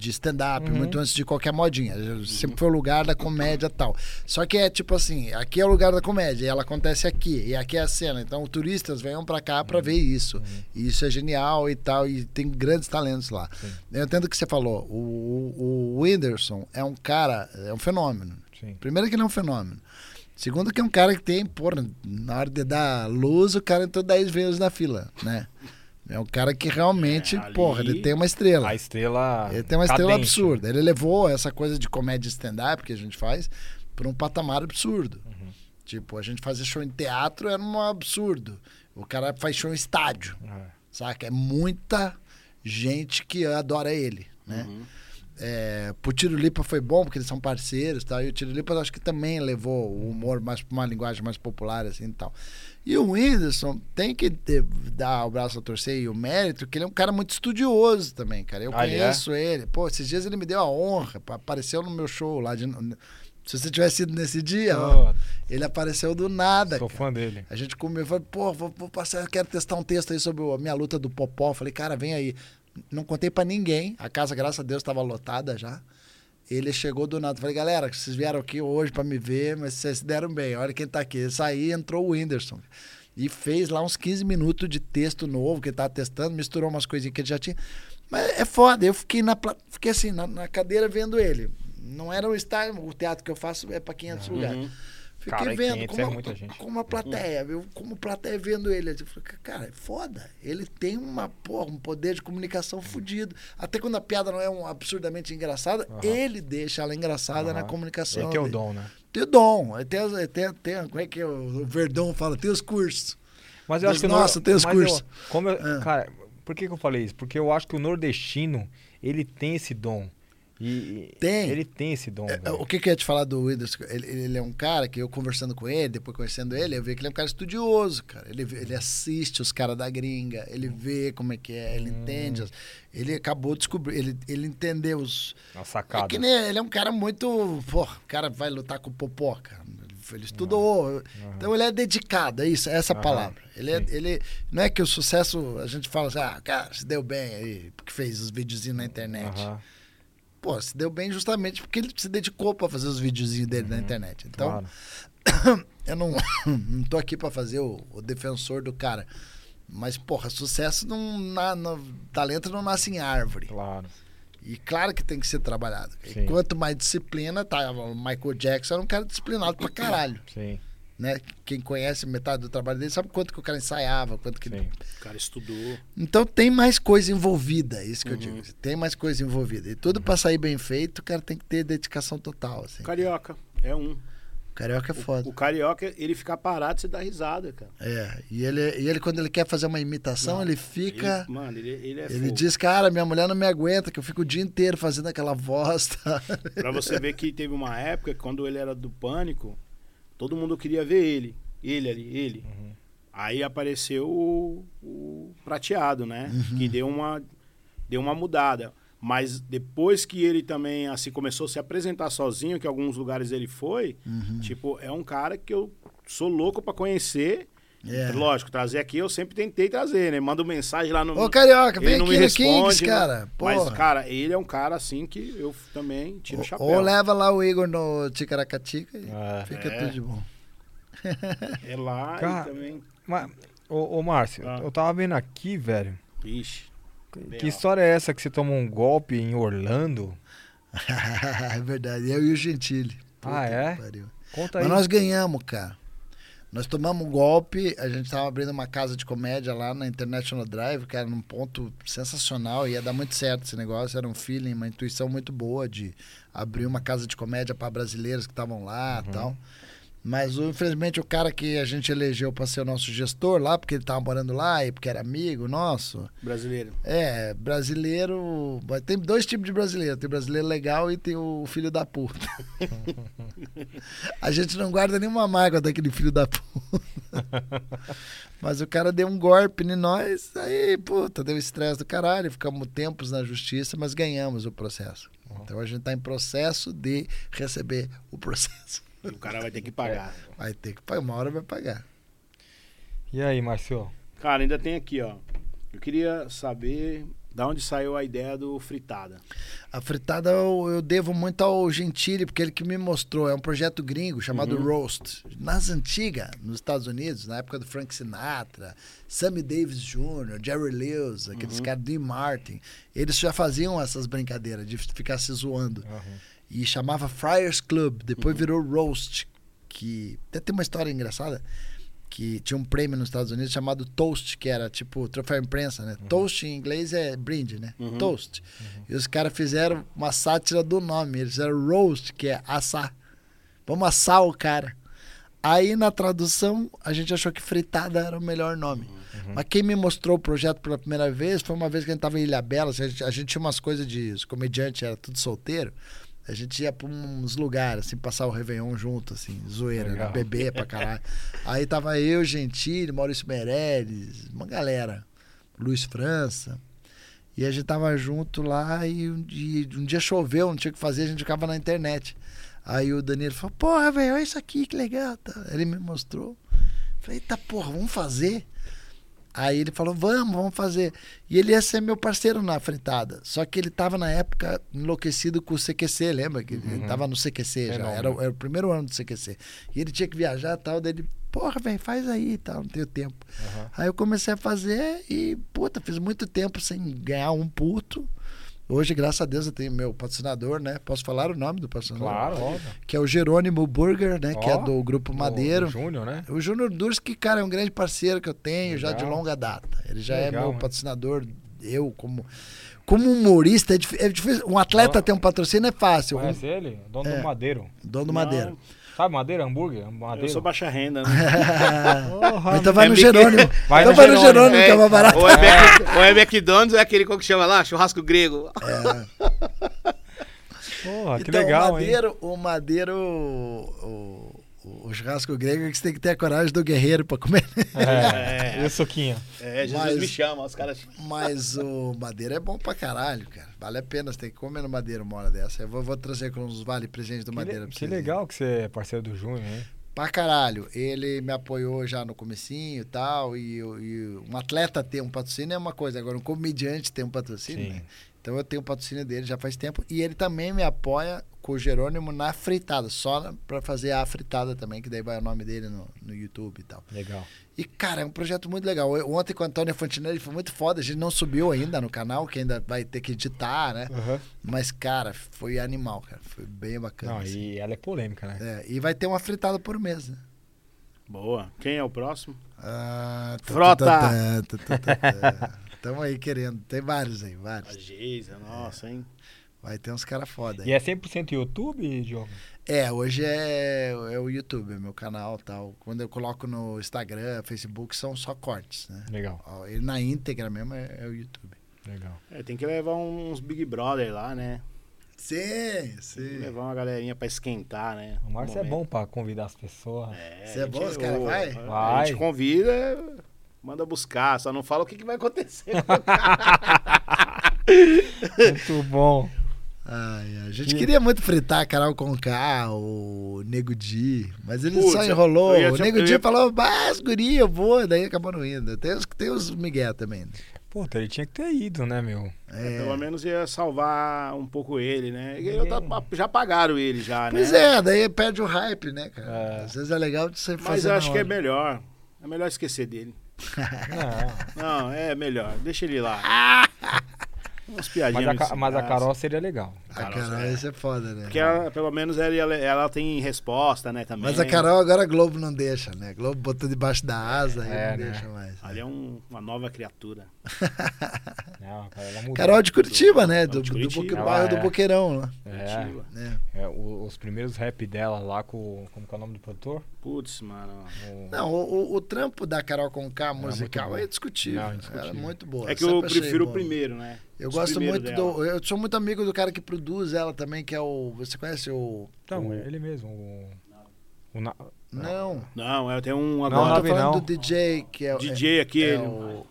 de stand-up, Uhum. muito antes de qualquer modinha. Sempre foi o lugar da comédia tal. Só que é tipo assim: aqui é o lugar da comédia, e ela acontece aqui, e aqui é a cena. Então, turistas venham pra cá Uhum. pra ver isso. E isso é genial e tal, e tem grandes talentos lá. Sim. Eu entendo o que você falou. O, o, o Whindersson é um cara, é um fenômeno. Sim. Primeiro que ele é um fenômeno. Segundo que é um cara que tem, porra, na hora de dar luz, o cara entrou 10 vezes na fila, né? É um cara que realmente, É, ali- porra, ele tem uma estrela. A estrela. Ele tem uma estrela cadente. absurda. Ele levou essa coisa de comédia stand-up que a gente faz para um patamar absurdo. Uhum. Tipo, a gente fazer show em teatro era um absurdo. O cara faz show em estádio, É. saca? É muita gente que adora ele, né? Uhum. É, pro Tiro Lipa foi bom, porque eles são parceiros e tal. E o Tiro Lipa acho que também levou o humor mais pra uma linguagem mais popular, assim e tal. E o Whindersson tem que ter, dar o braço a torcer e o mérito, que ele é um cara muito estudioso também, cara. Eu Ah, é? conheço ele. Pô, esses dias ele me deu a honra, apareceu no meu show lá. De, se você tivesse ido nesse dia, ó, ele apareceu do nada. sou cara. fã dele. A gente comeu, falei, pô, vou, vou passar, quero testar um texto aí sobre a minha luta do Popó. Falei, cara, vem aí. Não contei pra ninguém. A casa, graças a Deus, estava lotada já. Ele chegou do nada. Falei, galera, vocês vieram aqui hoje pra me ver, mas vocês se deram bem. Olha quem tá aqui. E entrou o Whindersson. E fez lá uns 15 minutos de texto novo que ele tava testando, misturou umas coisinhas que ele já tinha. Mas é foda. Eu fiquei, na, fiquei assim, na, na cadeira vendo ele. Não era o estádio, o teatro que eu faço é pra 500 lugares. Fiquei Cara, vendo 500 como, é a- muita gente. como a plateia, eu, como plateia vendo ele. Eu falei, cara, é foda. Ele tem uma, porra, um poder de comunicação fudido. Até quando a piada não é um absurdamente engraçada, ele deixa ela engraçada na comunicação. Ele tem o dele. dom, né? Tem o dom. Tem, tem, tem, como é que é o Verdão fala? Tem os cursos. Mas eu Mas, acho que o nossa, nor- tem os mas eu- cursos. como eu- Ah. Cara, por que, que eu falei isso? Porque eu acho que o nordestino, ele tem esse dom. E, Tem. Ele tem esse dom. É. O que, que eu ia te falar do Whindersson? Ele, ele é um cara que eu conversando com ele, depois conhecendo ele, eu vi que ele é um cara estudioso, cara. Ele, ele assiste os caras da gringa, ele vê como é que é, ele Hum. entende. Ele acabou de descobrir, ele, ele entendeu os. Uma É sacada. que nem ele é um cara muito. Pô, o cara vai lutar com cara. Ele estudou. Então ele é dedicado, é isso, é essa Aham, palavra. Ele, é, ele não é que o sucesso, a gente fala assim, ah, cara, se deu bem aí, porque fez os videozinhos na internet. Aham, Pô, se deu bem justamente porque ele se dedicou pra fazer os videozinhos dele na internet. Então, claro. eu não, não tô aqui pra fazer o, o defensor do cara. Mas, porra, sucesso não, na, no- talento não nasce em árvore. Claro. E claro que tem que ser trabalhado. E Sim. quanto mais disciplina, tá? O Michael Jackson era um cara disciplinado pra caralho. Sim, Né? Quem conhece metade do trabalho dele sabe quanto que o cara ensaiava, quanto que. sim. O cara estudou. Então tem mais coisa envolvida, é isso que eu Uhum. digo. Tem mais coisa envolvida. E tudo pra sair bem feito, o cara tem que ter dedicação total. Assim. O carioca é um. O carioca é foda. O carioca, ele ficar parado, você dá risada, cara. É, e ele, e ele, quando ele quer fazer uma imitação, Não, ele fica. Ele- mano, ele, ele é Ele, fogo. diz, cara, minha mulher não me aguenta, que eu fico o dia inteiro fazendo aquela voz. Tá? Pra você ver que teve uma época, quando ele era do Pânico, todo mundo queria ver ele. Ele ali, ele. Uhum. Aí apareceu o, o prateado, né? Uhum. Que deu uma, deu uma mudada. Mas depois que ele também assim começou a se apresentar sozinho, que alguns lugares ele foi, Uhum. tipo, é um cara que eu sou louco pra conhecer. É. Lógico, trazer aqui eu sempre tentei trazer, né? Mando mensagem lá no. Ô, carioca, ele vem não aqui me no responde, Kings, né? cara. Mas, Porra. cara, ele é um cara assim que eu também tiro o chapéu. Ou leva lá o Igor no Ticaracatica e É. fica É. tudo de bom. É lá Cara, e também. Mas, ô, ô Márcio, Ah. eu tava vendo aqui, velho. Ixi. Que Bem, ó. história é essa que você tomou um golpe em Orlando? é verdade, eu e o Gentili. Ah, é? Conta aí. Mas nós ganhamos, cara. Nós tomamos um golpe, a gente tava abrindo uma casa de comédia lá na International Drive, que era num ponto sensacional, ia dar muito certo esse negócio, era um feeling, uma intuição muito boa de abrir uma casa de comédia para brasileiros que estavam lá e tal. Mas infelizmente o cara que a gente elegeu para ser o nosso gestor lá, porque ele tava morando lá e porque era amigo nosso, Brasileiro. é, brasileiro. Tem dois tipos de brasileiro. Tem brasileiro legal e tem o filho da puta. A gente não guarda nenhuma mágoa daquele filho da puta. Mas o cara deu um golpe em nós, aí, puta, deu estresse do caralho. Ficamos tempos na justiça, mas ganhamos o processo. Então a gente tá em processo de receber o processo. E o cara vai ter que pagar. Vai ter que pagar, uma hora vai pagar. E aí, Márcio? Cara, ainda tem aqui, ó. Eu queria saber da onde saiu a ideia do fritada. A fritada eu, eu devo muito ao Gentili, porque ele que me mostrou. É um projeto gringo chamado Uhum. Roast. Nas antigas, nos Estados Unidos, na época do Frank Sinatra, Sammy Davis Jr., Jerry Lewis, aqueles Uhum. caras, Dean Martin, eles já faziam essas brincadeiras de ficar se zoando. E chamava Friars Club, depois virou Roast, que até tem uma história engraçada, que tinha um prêmio nos Estados Unidos chamado Toast, que era tipo troféu imprensa, né? Toast em inglês é brinde, né? Uhum. Toast. E os caras fizeram uma sátira do nome, eles fizeram Roast, que é assar. Vamos assar o cara. Aí na tradução a gente achou que fritada era o melhor nome. Mas quem me mostrou o projeto pela primeira vez foi uma vez que a gente tava em Ilha Bela, a gente, a gente tinha umas coisas de. Os comediantes era tudo solteiro. A gente ia pra uns lugares, assim, passar o Réveillon junto, assim, zoeira, né? Beber pra caralho. Aí tava eu, Gentili, Maurício Meirelles, uma galera, Luiz França. E a gente tava junto lá e um dia, um dia choveu, não tinha o que fazer, a gente ficava na internet. Aí o Danilo falou, porra, velho, olha isso aqui, que legal. tá? Ele me mostrou. Falei, eita porra, vamos fazer? Aí ele falou, vamos, vamos fazer. E ele ia ser meu parceiro na fritada. Só que ele tava na época enlouquecido com o CQC, lembra? Que ele Uhum. tava no CQC já. Fenômeno. Era, o- era o primeiro ano do CQC. E ele tinha que viajar e tal. Daí ele, porra, velho, faz aí e tal, não tenho tempo. Aham. Aí eu comecei a fazer e, puta, fiz muito tempo sem ganhar um puto. Hoje, graças a Deus, eu tenho meu patrocinador, né? Posso falar o nome do patrocinador? Claro, óbvio. Que é o Jerônimo Burger, né? que é Ó, do Grupo Madeiro. do Júnior, né? O Júnior Durski, cara, é um grande parceiro que eu tenho já de Legal. longa data. Ele já é Legal, meu hein? patrocinador. Eu, como, como humorista, é é difícil. Um atleta Ó. ter um patrocínio é fácil. Um, Conhece ele? Dono É. do Madeiro. dono do Não, Madeira. Sabe Madeira? Hambúrguer? Eu Madeiro. sou baixa renda, né? Porra, então vai é no Jerônimo. Vai então no vai no Jerônimo. Jerônimo, que é mais barato. Ou é, Mac- ou é McDonald's é aquele, como que chama lá? Churrasco grego. Porra, que então, legal, o hein? Madeiro, o Madeiro, o, o, o churrasco grego é que você tem que ter a coragem do guerreiro pra comer. É, e o suquinho? É, Jesus Mas- me chama, os caras. Mas o Madeira é bom pra caralho, cara. Vale a pena, você tem que comer no Madeira uma hora dessa. Eu vou, vou trazer com uns vale presentes do Que, Madeira le- pra que vocês. legal que você é parceiro do Júnior, hein? Pra caralho. Ele me apoiou já no comecinho e tal. E, e um atleta ter um patrocínio é uma coisa. Agora, um comediante ter um patrocínio, Sim. né? Então eu tenho o patrocínio dele já faz tempo. E ele também me apoia com o Jerônimo na fritada. Só pra fazer a fritada também, que daí vai o nome dele no, no YouTube e tal. Legal. E, cara, é um projeto muito legal. Eu- Ontem com o Antônio Fontinelli foi muito foda. A gente não subiu ainda no canal, que ainda vai ter que editar, né? Mas, cara, foi animal, cara. Foi bem bacana. Não, assim. e ela é polêmica, né? É, e vai ter uma fritada por mês, né? Boa. Quem é o próximo? Ah, tá, Frota! Tamo aí querendo. Tem vários aí, A vários. Geisa, nossa, hein? Vai ter uns caras foda E aí. é 100% YouTube, Diogo? É, hoje é, é o YouTube, meu canal e tal. Quando eu coloco no Instagram, Facebook, são só cortes, né? Legal, Ó, E na íntegra mesmo é, é o YouTube. legal. É, tem que levar uns Big Brother lá, né? Sim, Tem que sim. levar uma galerinha pra esquentar, né? O Márcio é bom pra convidar as pessoas. É, Você é a bom, os caras o- vai? A Vai. gente convida, manda buscar, só não fala o que, que vai acontecer. Muito bom. Ai, a gente E- queria muito fritar a Carol Conká, o Nego Di, mas ele só enrolou. ia o te- Nego Di ia- falou, mas guri, eu vou, daí acabou não indo. Tem os, tem os Miguel também. Pô, ele tinha que ter ido, né, meu? É. Pelo menos ia salvar um pouco ele, né? E eu tá- já pagaram ele já, né? Pois é, daí perde o hype, né, cara? É. Às vezes é legal de você fazer Mas eu acho que é melhor. É melhor esquecer dele. Não, Não, é melhor. Deixa ele lá. Umas piadinhas. mas, a, Ca- mas a. Carol seria legal. A Carol, Carol, é. isso é foda, né? Porque ela, pelo menos ela, ela, ela tem resposta, né? Também. Mas a Carol agora a Globo não deixa, né? A Globo botou debaixo da asa e É, não né? deixa mais. Ali é um- uma nova criatura. Não, cara. Carol de Curitiba, né? Do, de do, Curitiba. Boque- Ela bairro do é. Boqueirão lá. É, né? é, o- os primeiros rap dela lá com. Como que é o nome do produtor? Putz, mano. O- Não, o, o- o trampo da Carol Conká musical é discutível. Não, é é muito boa. É que eu prefiro o primeiro, né? Eu Os gosto muito dela. do. Eu sou muito amigo do cara que produz ela também, que é o. Você conhece o. Então, o- é ele mesmo. O, o na- Não. Não, eu tenho um Não, eu agora. tô falando não. do DJ, que é o. DJ é, aquele. é o,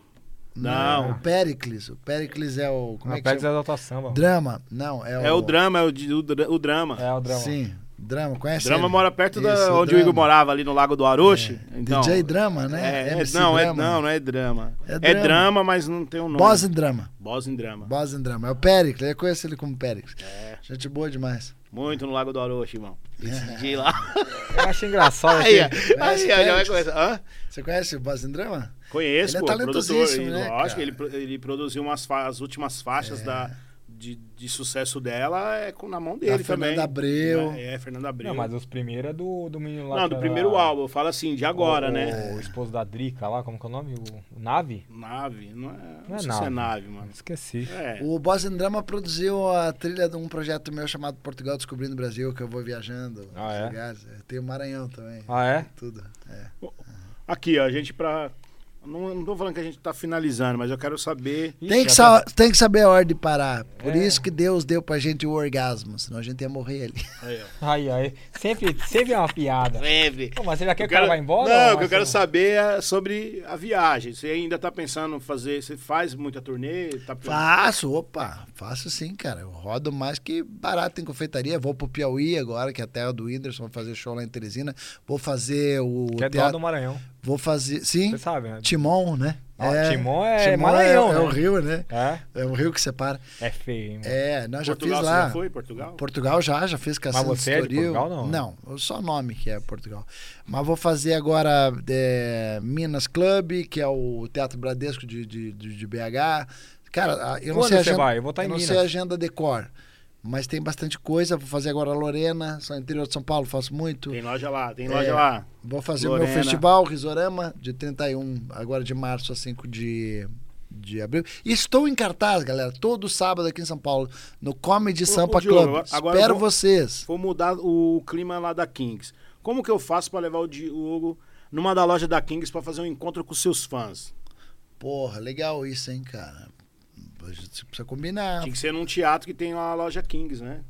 Não. o Pericles. O Pericles é o. Como na é que Pérez chama? é da tua samba. Drama. Não, é o. É o drama, é o, o, dra- o drama. É o drama. Sim, Drama. Conhece drama ele? mora perto da Isso, onde o. Igor morava, ali no Lago do Aroche. Então, DJ Drama, né? É, é- MC não, é, não, não é drama. É É drama. mas não tem um nome. Boss em Drama. Boss em drama. Boss em Drama. É o Pericles. Eu conheço ele como Pericles. É, Gente boa demais. muito no Lago do Aroche, irmão. Esse É. DJ lá. Eu acho engraçado. Aí, aí, começar. Hã? Você conhece o Boss em Drama? Conheço, Ele é pô, produtor. talentosíssimo, E né, Lógico? É. ele, ele produziu umas fa- as últimas faixas da, de, de sucesso dela é com, na mão dele Da também. Fernanda Abreu. É, é Fernanda Abreu. Não, mas os primeiros é do, do menino lá. Não, do primeiro álbum, eu falo assim, de agora, o, né? O esposo da Drica lá, como que é o nome? O, o Nave? Nave, não é, não Não é sei se é nave. nave, mano. Esqueci. É. O Boss in Drama produziu a trilha de um projeto meu chamado Portugal Descobrindo o Brasil, que eu vou viajando. Ah, é? lugares. Tem o Maranhão também. Ah, é? Tudo. É. Aqui, ó, a gente pra Não, não tô falando que a gente tá finalizando, mas eu quero saber. Tem que, sa- tem que saber a hora de parar. Por É. isso que Deus deu pra gente o orgasmo, senão a gente ia morrer ali. Aí, ó. tá- Aí, aí. Sempre, sempre é uma piada. Sempre. Pô, mas você já quer Eu que ela quero- vá embora? Não, o que eu quero saber é sobre a viagem. Você ainda tá pensando em fazer. Você faz muita turnê? Tá Faço, opa, faço sim, cara. Eu rodo mais que barato em confeitaria. Vou pro Piauí agora, que é a terra do Whindersson, vou fazer show lá em Teresina. Vou fazer o. Que é do teatro- lado do Maranhão. Vou fazer. Sim, Você sabe, né? Timon, né? Ah, Timon é Maranhão, é, né? o rio, né? É? É o rio que separa. É feio, hein? É, não, já Portugal, fiz você lá. já foi? Portugal? Portugal já, já fiz Cassino você é. Portugal, não? Não, só nome que é Portugal. Mas vou fazer agora é, Minas Club, que é o Teatro Bradesco de, de, de, de BH. Cara, eu não Quando sei a você agenda, vai? Eu vou estar em eu não Minas. sei a agenda de cor. Mas tem bastante coisa. Vou fazer agora a Lorena, sou interior de São Paulo, faço muito. Tem loja lá, tem É. loja lá. Vou fazer o Lorena. meu festival, Risorama, de 31, agora de março a 5 de, de abril. E estou em cartaz, galera, todo sábado aqui em São Paulo, no Comedy Ô, Sampa ô, Diogo, Club. agora Espero vou- vocês. Vou mudar o clima lá da Kings. Como que eu faço pra levar o Diogo numa da loja da Kings pra fazer um encontro com seus fãs? Porra, legal isso, hein, cara. A gente precisa combinar. Tinha que ser num teatro que tem lá a loja Kings, né?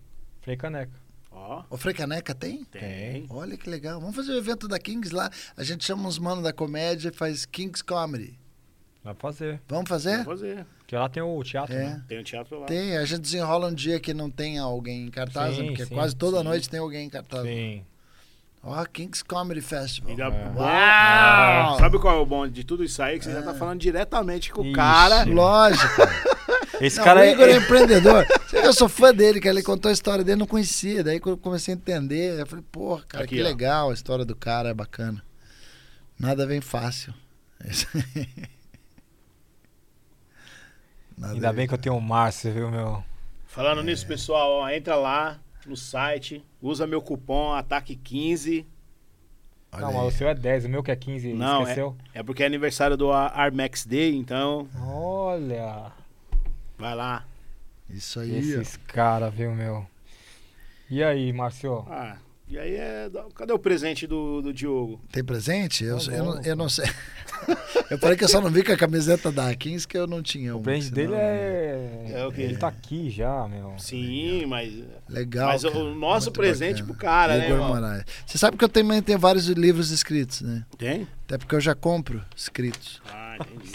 Frei Caneca. Ó, O Frecaneca tem? tem. Olha que legal. Vamos fazer o evento da Kings lá. A gente chama os manos da comédia e faz Kings Comedy. Dá pra fazer. Vamos Vou fazer? fazer. Porque lá tem o teatro, É. né? Tem um teatro lá. Tem, a gente desenrola um dia que não tem alguém em cartaz, Sim, né? porque sim, quase toda sim. noite tem alguém em cartaz. Sim. Ó, Kings Comedy Festival. Ainda É. Uau! Sabe qual é o bom de tudo isso aí? Que você já tá falando diretamente com o Ixi. cara. Lógico. Esse Não, cara o é, Igor é é- empreendedor. Eu sou fã dele, que ele contou a história dele, não conhecia. Daí quando eu comecei a entender, eu falei, porra, cara, Aqui, que ó. legal a história do cara, é bacana. Nada vem fácil. Nada Ainda bem que eu tenho o Márcio, viu, meu? Falando nisso, pessoal, ó, entra lá no site, usa meu cupom ATAQUE15. Olha não, mas o seu é 10, o meu que é 15, Não, esqueceu? É porque é aniversário do Ar- Armax Day, então Olha, vai lá. Isso aí, ó. esses caras, viu, meu? E aí, Márcio? Ah, e aí é. Cadê o presente do, do Diogo? Tem presente? Eu, Tá eu, não, eu não sei. eu falei que eu só não vi com a camiseta da Kings que eu não tinha O presente senão- dele é... É o quê? Ele tá aqui já, meu. Sim, mas. Legal. mas o- cara. o nosso Muito presente bacana. pro cara, né, Igor irmão? Moraes. Você sabe que eu também tenho vários livros escritos, né? Tem? Até porque eu já compro escritos. Ah, entendi.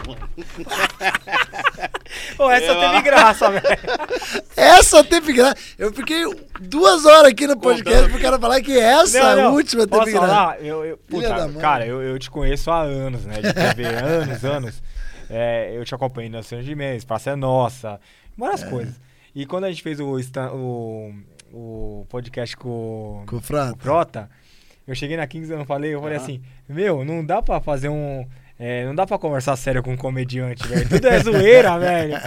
Pô, essa Eu- teve graça, velho. Essa teve graça. Eu fiquei duas horas aqui no podcast pro cara falar que essa Não, não. última Posso teve graça. falar? Eu, eu, puta, cara, eu, eu te conheço há anos, né? De TV, anos, anos. É, eu te acompanhei Senhor de Mendes, Praça é Nossa, várias coisas. E quando a gente fez o, o, o podcast com, Com o. Frota, eu cheguei na Kings e não falei, eu falei Aham. assim, meu, não dá pra fazer um. É, não dá pra conversar sério com um comediante, velho. Tudo é zoeira, velho.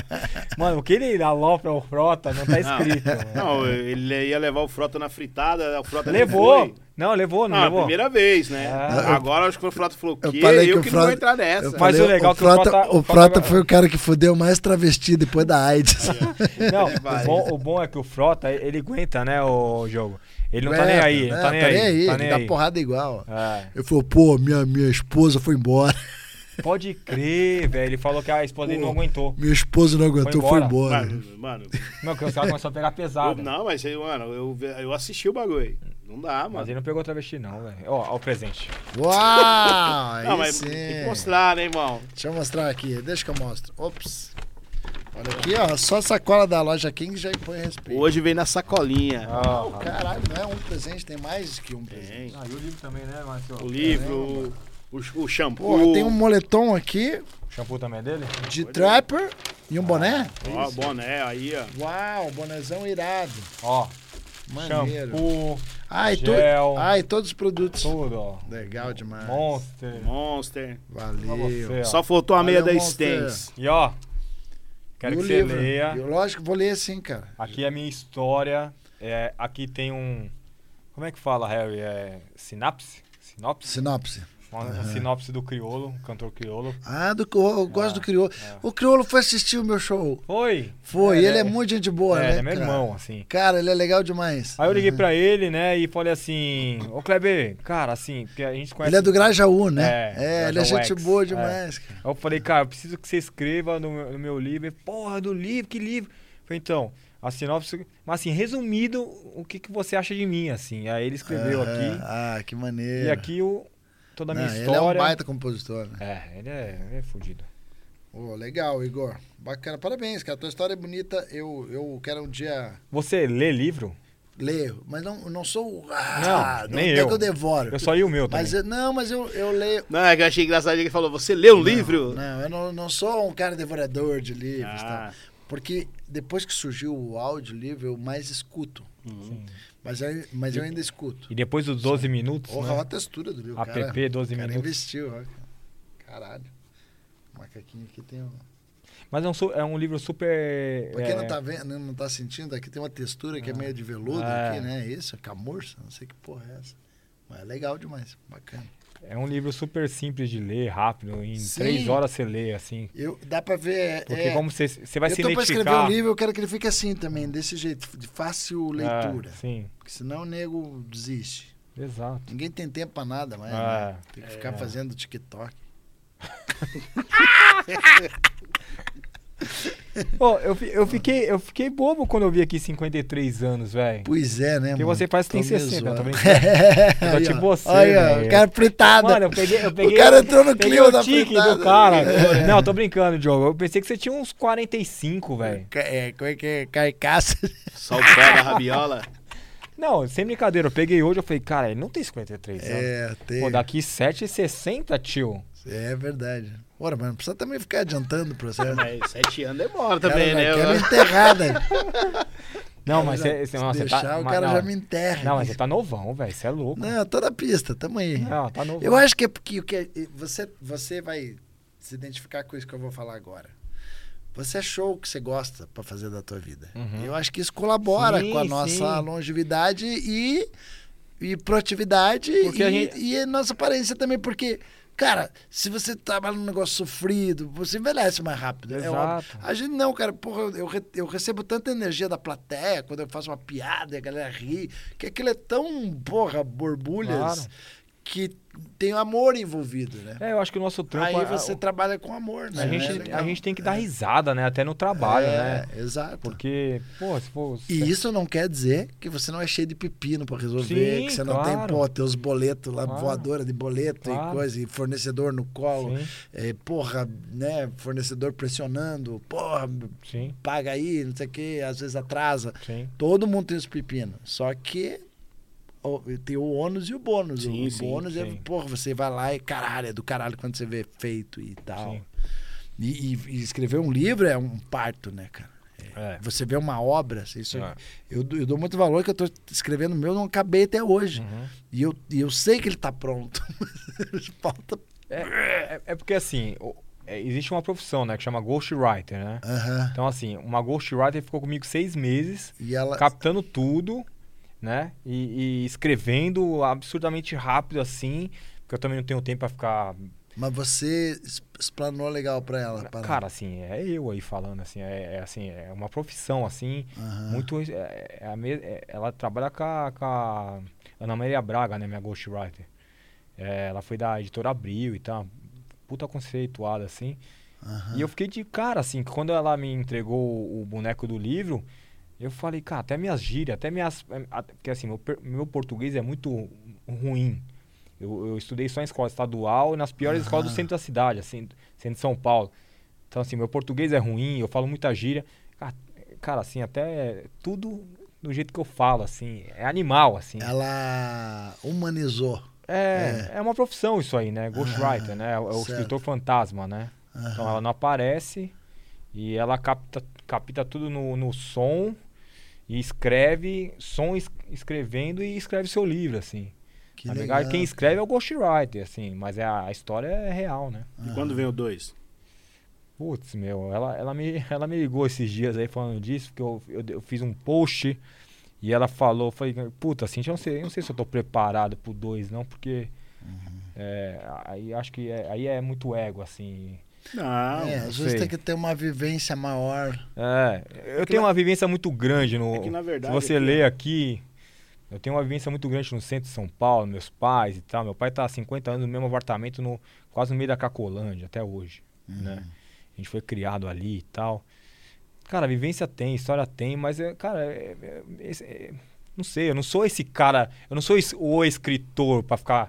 Mano, o que ele alopra o Frota não tá escrito. velho. Não, ele ia levar o Frota na fritada, o Frota nem levou. foi. Não, levou, não Não, a levou. primeira vez, né? Ah. Agora acho que o Frota falou Eu que falei eu que que, o não vou Frota- entrar nessa. Eu Mas falei, o legal é que o Frota, Frota- o o Frota Frota- foi o cara que fudeu mais travesti depois da AIDS. Não, Vai. o bom, o bom é que o Frota, ele aguenta, né, o jogo. Ele não tá Aguenta, nem aí, não né? tá nem aí. tá ele nem dá aí. porrada igual. É. Eu falei, pô, minha, minha esposa foi embora. Pode crer, velho. Ele falou que a esposa dele não aguentou. Minha esposa não aguentou, Foi foi embora. Mano, mano, Não, que os caras começaram a pegar eu- pesado. não, mas aí, mano, eu, eu assisti o bagulho. aí. Não dá, Mas mano. ele não pegou travesti, não, velho. Ó, ó o presente. Uau! Não, mas sim. tem que mostrar, né, irmão? Deixa eu mostrar aqui, deixa que eu mostro. Ops. Olha aqui, ó, só a sacola da loja King já impõe respeito. Hoje vem na sacolinha. Ó, Caralho, não é um presente, tem mais que um presente. Tem. Ah, e o livro também, né, Márcio? O livro, o, o, o shampoo. Porra, tem um moletom aqui O shampoo também é dele? de trapper e um boné. Ó, boné aí, ó. Uau, bonézão irado. Ó, Maneiro. shampoo, Ah, e, to... gel. ah, e todos os produtos. tudo, ó. Legal demais. Monster. Monster. Valeu. você. Só faltou a meia Valeu, da. Stance. E ó, quero E que você livro? leia. Eu, lógico, vou ler sim, cara. Aqui é a minha história. É, aqui tem um. Como é que fala, Harry? É sinapse? Sinopse? Sinopse. Uma sinopse do Criolo, cantor Criolo. Ah, do, eu, gosto do Criolo. O Criolo foi assistir o meu show. Foi? Foi, É, ele né? é muito gente boa, é, né? ele é meu cara? irmão, assim. Cara, ele é legal demais. Aí eu liguei pra ele, né, e falei assim, ô Kleber, cara, assim, a gente conhece... Ele é do Grajaú, né? É, É, ele é gente X, boa é. demais, cara. Eu falei, cara, eu preciso que você escreva no meu, no meu livro. Ele, Porra, do livro, que livro? Eu falei, então, a sinopse, mas assim, resumido, o que, que você acha de mim, assim. Aí ele escreveu Aham. aqui, Ah, que maneiro. e aqui o, toda a minha Não, história... Ele é um baita compositor, né? É, ele é, ele é fudido. Ô, legal, Igor. Bacana. Parabéns, cara. Tua história é bonita. Eu, eu quero um dia Você lê livro? ler, mas não, não sou. Ah, Não, nem até eu. que eu devoro. Eu só li o meu também. Mas eu- não, mas eu, eu leio. Não, é que eu achei engraçado que ele falou, você lê um livro? Não, eu não, não sou um cara devorador de livros. Ah. Tá? Porque depois que surgiu o audiolivro, eu mais escuto. Sim. Mas, eu, mas eu ainda escuto. E depois dos 12 minutos, Porra, né? olha a textura do livro. App, cara, 12 o cara minutos. investiu, ó. Caralho. O macaquinho aqui tem um. Mas é um, é um livro super... Pra quem é, não tá vendo, não tá sentindo, aqui tem uma textura que é meio de veludo É. aqui, né? Isso, camurça, não sei que porra é essa. Mas é legal demais, bacana. É um livro super simples de ler, rápido. Em Sim. três horas você lê, assim. Eu, dá pra ver. Porque é, como você, você vai eu se tô pra escrever identificar... um livro, eu quero que ele fique assim também, desse jeito, de fácil leitura. É, sim, Porque senão o nego desiste. exato. Ninguém tem tempo pra nada, mas É. né? tem que ficar É. fazendo TikTok. Pô, eu, eu, fiquei, eu fiquei bobo quando eu vi aqui 53 anos, velho. Pois é, né, Porque mano? você faz que tem Tô me 60, eu tô brincando. Eu tô tipo você, Aí, ó, o cara fritado. Mano, eu peguei, eu peguei. o cara entrou no clima da fritada. do cara. Não, eu tô brincando, Diogo. Eu pensei que você tinha uns 45, velho. É, como é que é? Carcaça. Só o pé da rabiola. Não, sem brincadeira. Eu peguei hoje eu falei, cara, ele não tem 53 anos. É, tem. Pô, daqui 7,60, tio. É verdade. Ora, mas não precisa também ficar adiantando o processo. Mas sete anos demora Cara, também, né? quer me enterrar, né? Não, mas já- você, se não, você deixar, tá. o cara não, já me enterra. Não, mas você tá novão, velho. Você é louco. Não, eu tô na pista, tamo aí. Não, tá novão. Eu acho que é porque o que você, você vai se identificar com isso que eu vou falar agora. Você achou o que você gosta pra fazer da tua vida. Uhum. Eu acho que isso colabora Sim, com a nossa sim. longevidade e, e proatividade Porque e, a gente- e a nossa aparência também, porque, cara, se você trabalha num negócio sofrido, você envelhece mais rápido. É óbvio. Exato. A gente não, cara, porra, eu, re- eu recebo tanta energia da plateia quando eu faço uma piada e a galera ri, que aquilo é tão, porra, borbulhas, Claro. Que tem amor envolvido, né? É, eu acho que o nosso trampo. Aí é- você trabalha com amor, né? a, gente, É a gente tem que dar risada, né? Até no trabalho, É, né? Exato. Porque, pô, se for. E isso não quer dizer que você não é cheio de pepino pra resolver, Sim, que você não claro. tem, pô, teus boletos lá, Claro. voadora de boleto Claro. e coisa, e fornecedor no colo, é, porra, né, fornecedor pressionando, porra, sim, paga aí, não sei o que, às vezes atrasa. sim. Todo mundo tem os pepinos, só que tem o ônus e o bônus. Sim, o sim, bônus é, sim. porra, você vai lá e caralho, é do caralho quando você vê feito e tal. E, e- e escrever um livro é um parto, né, cara? É. Você vê uma obra, isso, É. eu, dou- eu dou muito valor que eu tô escrevendo o meu, não acabei até hoje. Uhum. E, eu, e eu sei que ele tá pronto. Falta. É, é, é porque assim, é, existe uma profissão, né, que chama ghostwriter, né? Aham. Então, assim, uma ghostwriter ficou comigo seis meses, E ela. captando tudo, né? E, e escrevendo absurdamente rápido, assim, porque eu também não tenho tempo pra ficar. Mas você explanou legal pra ela. para- Cara, assim, é eu aí falando, assim, é, é, assim, é uma profissão, assim, Aham. muito. é- é a me- é- ela trabalha com a, com a Ana Maria Braga, né, minha ghostwriter. É, ela foi da editora Abril e tal, puta conceituada, assim. Aham. E eu fiquei de cara, assim, que quando ela me entregou o boneco do livro, eu falei, cara, até minhas gírias, até minhas. eh, até- Porque assim, meu, meu português é muito ruim. Eu, eu estudei só em escola estadual e nas piores escolas do centro da cidade, assim, centro de São Paulo. Então, assim, meu português é ruim, eu falo muita gíria. Cara, cara, assim, até tudo do jeito que eu falo, assim, é animal, assim. Ela humanizou. É, é. uma profissão isso aí, né? Ghostwriter, né? É o, é o certo. escritor fantasma, né? Então Aham. ela não aparece e ela capta, capta tudo no, no som e escreve, som es- escrevendo e escreve seu livro, assim. Que Na legal. verdade, quem escreve é o ghostwriter, assim, mas é a, a história é real, né? E quando vem o dois? Putz, meu, ela, ela, me, ela me ligou esses dias aí falando disso, porque eu, eu, eu fiz um post e ela falou, falei, puta, assim, eu não sei, eu não sei se eu tô preparado pro dois, não, porque É, aí acho que é, aí é muito ego, assim. Não, é, não às vezes sei. tem que ter uma vivência maior. É, eu que tenho na- uma vivência muito grande no. É que, na verdade, se você aqui- lê aqui, eu tenho uma vivência muito grande no centro de São Paulo, meus pais e tal. Meu pai tá há 50 anos no mesmo apartamento, no, quase no meio da Cacolândia, até hoje. Né? A gente foi criado ali e tal. Cara, vivência tem, história tem, mas, é, cara, é- é- esse- é- não sei, eu não sou esse cara, eu não sou o escritor pra ficar,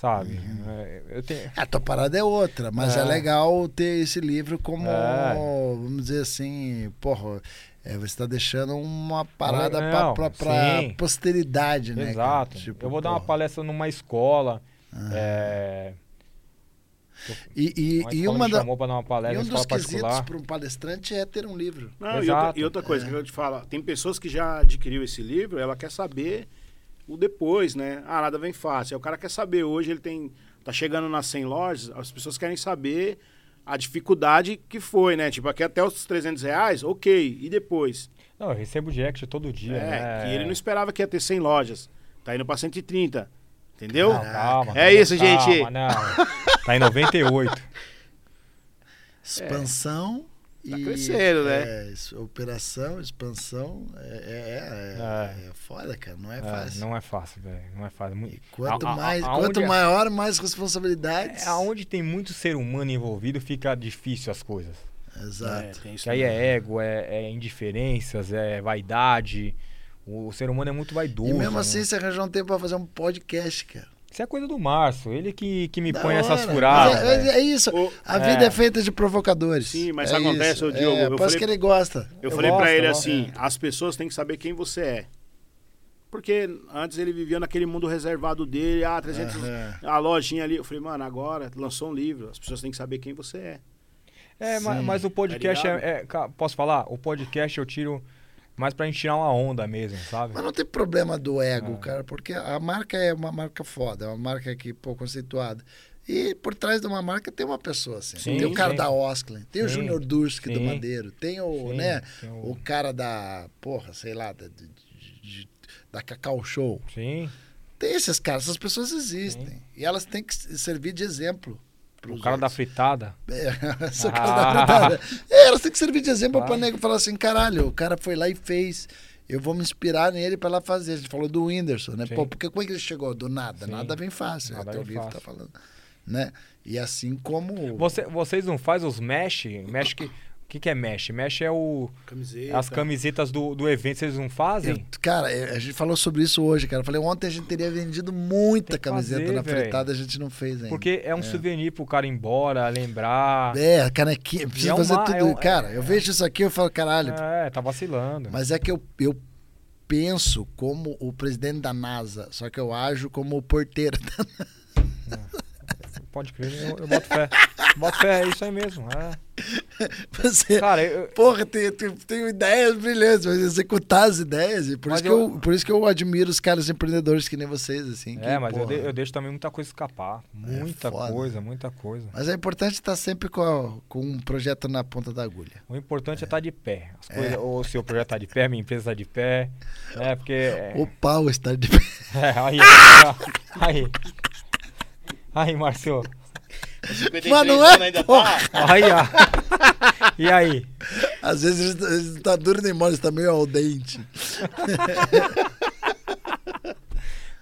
sabe? É, eu tenho. A tua parada é outra, mas é, É. legal ter esse livro como, É. vamos dizer assim, porra, é, você está deixando uma parada sim. posteridade, né? Exato. Tipo, eu vou dar uma porra. palestra numa escola. Ah. é, E, e, uma e uma da, chamou pra dar uma e palestra um em dos quesitos para um palestrante é ter um livro. Não, e outra, e outra coisa É. que eu te falo, tem pessoas que já adquiriu esse livro, ela quer saber o depois, né? Ah, nada vem fácil. Aí o cara quer saber, hoje ele tem. Tá chegando nas 100 lojas, as pessoas querem saber a dificuldade que foi, né? Tipo, aqui até os 300 reais, ok. E depois? Não, eu recebo direct todo dia. é, né? que ele não esperava que ia ter 100 lojas. Tá indo pra 130. Entendeu? Não, calma. É calma, isso, calma, gente. Não. Tá em 98. Expansão Tá e. crescendo, né? é, operação, expansão. É, é, é, é foda, cara. Não é É, fácil. não é fácil, velho. Não é fácil. E quanto, A- a- mais, aonde quanto é- maior, mais responsabilidades. É, aonde tem muito ser humano envolvido, fica difícil as coisas. Exato. isso Que aí é ego, é, é indiferenças, é vaidade. O, o ser humano é muito vaidoso. E mesmo né? assim, você arranjou um tempo pra fazer um podcast, cara. Isso é coisa do Márcio. Ele que, que me Da põe essas hora. furadas. Mas É, é- é isso. O- A É. vida é feita de provocadores. Sim, mas é acontece, isso. ô, Diogo, É, eu parece falei- que ele gosta. Eu, Eu falei pra gosto, ele assim: as pessoas têm que saber quem você é. Porque antes ele vivia naquele mundo reservado dele, ah, 300, Aham. a lojinha ali. Eu falei, mano, agora lançou um livro, as pessoas têm que saber quem você é. É, ma- Sim. mas, o podcast Tá é, ligado? é- ca- Posso falar? O podcast eu tiro mais pra gente tirar uma onda mesmo, sabe? Mas não tem problema do ego, É. cara, porque a marca é uma marca foda, é uma marca que pô, conceituada. E por trás de uma marca tem uma pessoa assim. Sim, tem o cara sim. da Osklin, tem o Sim, Júnior Durski do. Madeiro, tem o, né, tem o cara da, porra, sei lá, da, de- de- da Cacau Show. Sim. Tem esses caras, essas pessoas existem. E elas têm que servir de exemplo. O cara da fritada. É, esse cara Ah. da fritada. É, elas têm que servir de exemplo Claro. pra nego falar assim, caralho, o cara foi lá e fez. Eu vou me inspirar nele pra lá fazer. A gente falou do Whindersson, né? Sim. Pô, porque como é que ele chegou? Do nada. Sim. Nada vem fácil. Nada até o livro fácil. tá falando. Né? E assim como. Você, vocês não fazem os mesh? Mesh que. O que, que é mesh? Mesh é o. Camiseta. As camisetas do, do evento, vocês não fazem? Eu- cara, é, a gente falou sobre isso hoje, cara. Eu falei, ontem a gente teria vendido muita camiseta fazer, na velho. fritada, a gente não fez ainda. Porque é um souvenir pro cara ir embora, lembrar. É, canequinha, precisa é um fazer tudo. é cara, é- eu vejo isso aqui eu falo, caralho, É, tá vacilando. Mas é que eu, eu penso como o presidente da NASA, só que eu ajo como o porteiro. Pode crer, eu, eu boto fé. boto fé, é isso aí mesmo. É. Você, Cara, eu, porra, tenho, tenho, tenho ideias brilhantes, mas executar as ideias. Por, isso que eu- por isso que eu admiro os caras empreendedores que nem vocês, assim. que, é, mas eu, porra, de- eu deixo também muita coisa escapar. Muita foda. coisa, muita coisa. Mas é importante estar sempre com, a- com um projeto na ponta da agulha. O importante é estar de pé. As coisas, O seu projeto tá de pé, minha empresa tá de pé. É, porque. É, O pau está de pé. é, aí, ó, aí. Aí, Marcio. Mas não é, ainda tá. Aí, ó. E aí? Às vezes ele- ele tá duro nem mole, está meio ao dente.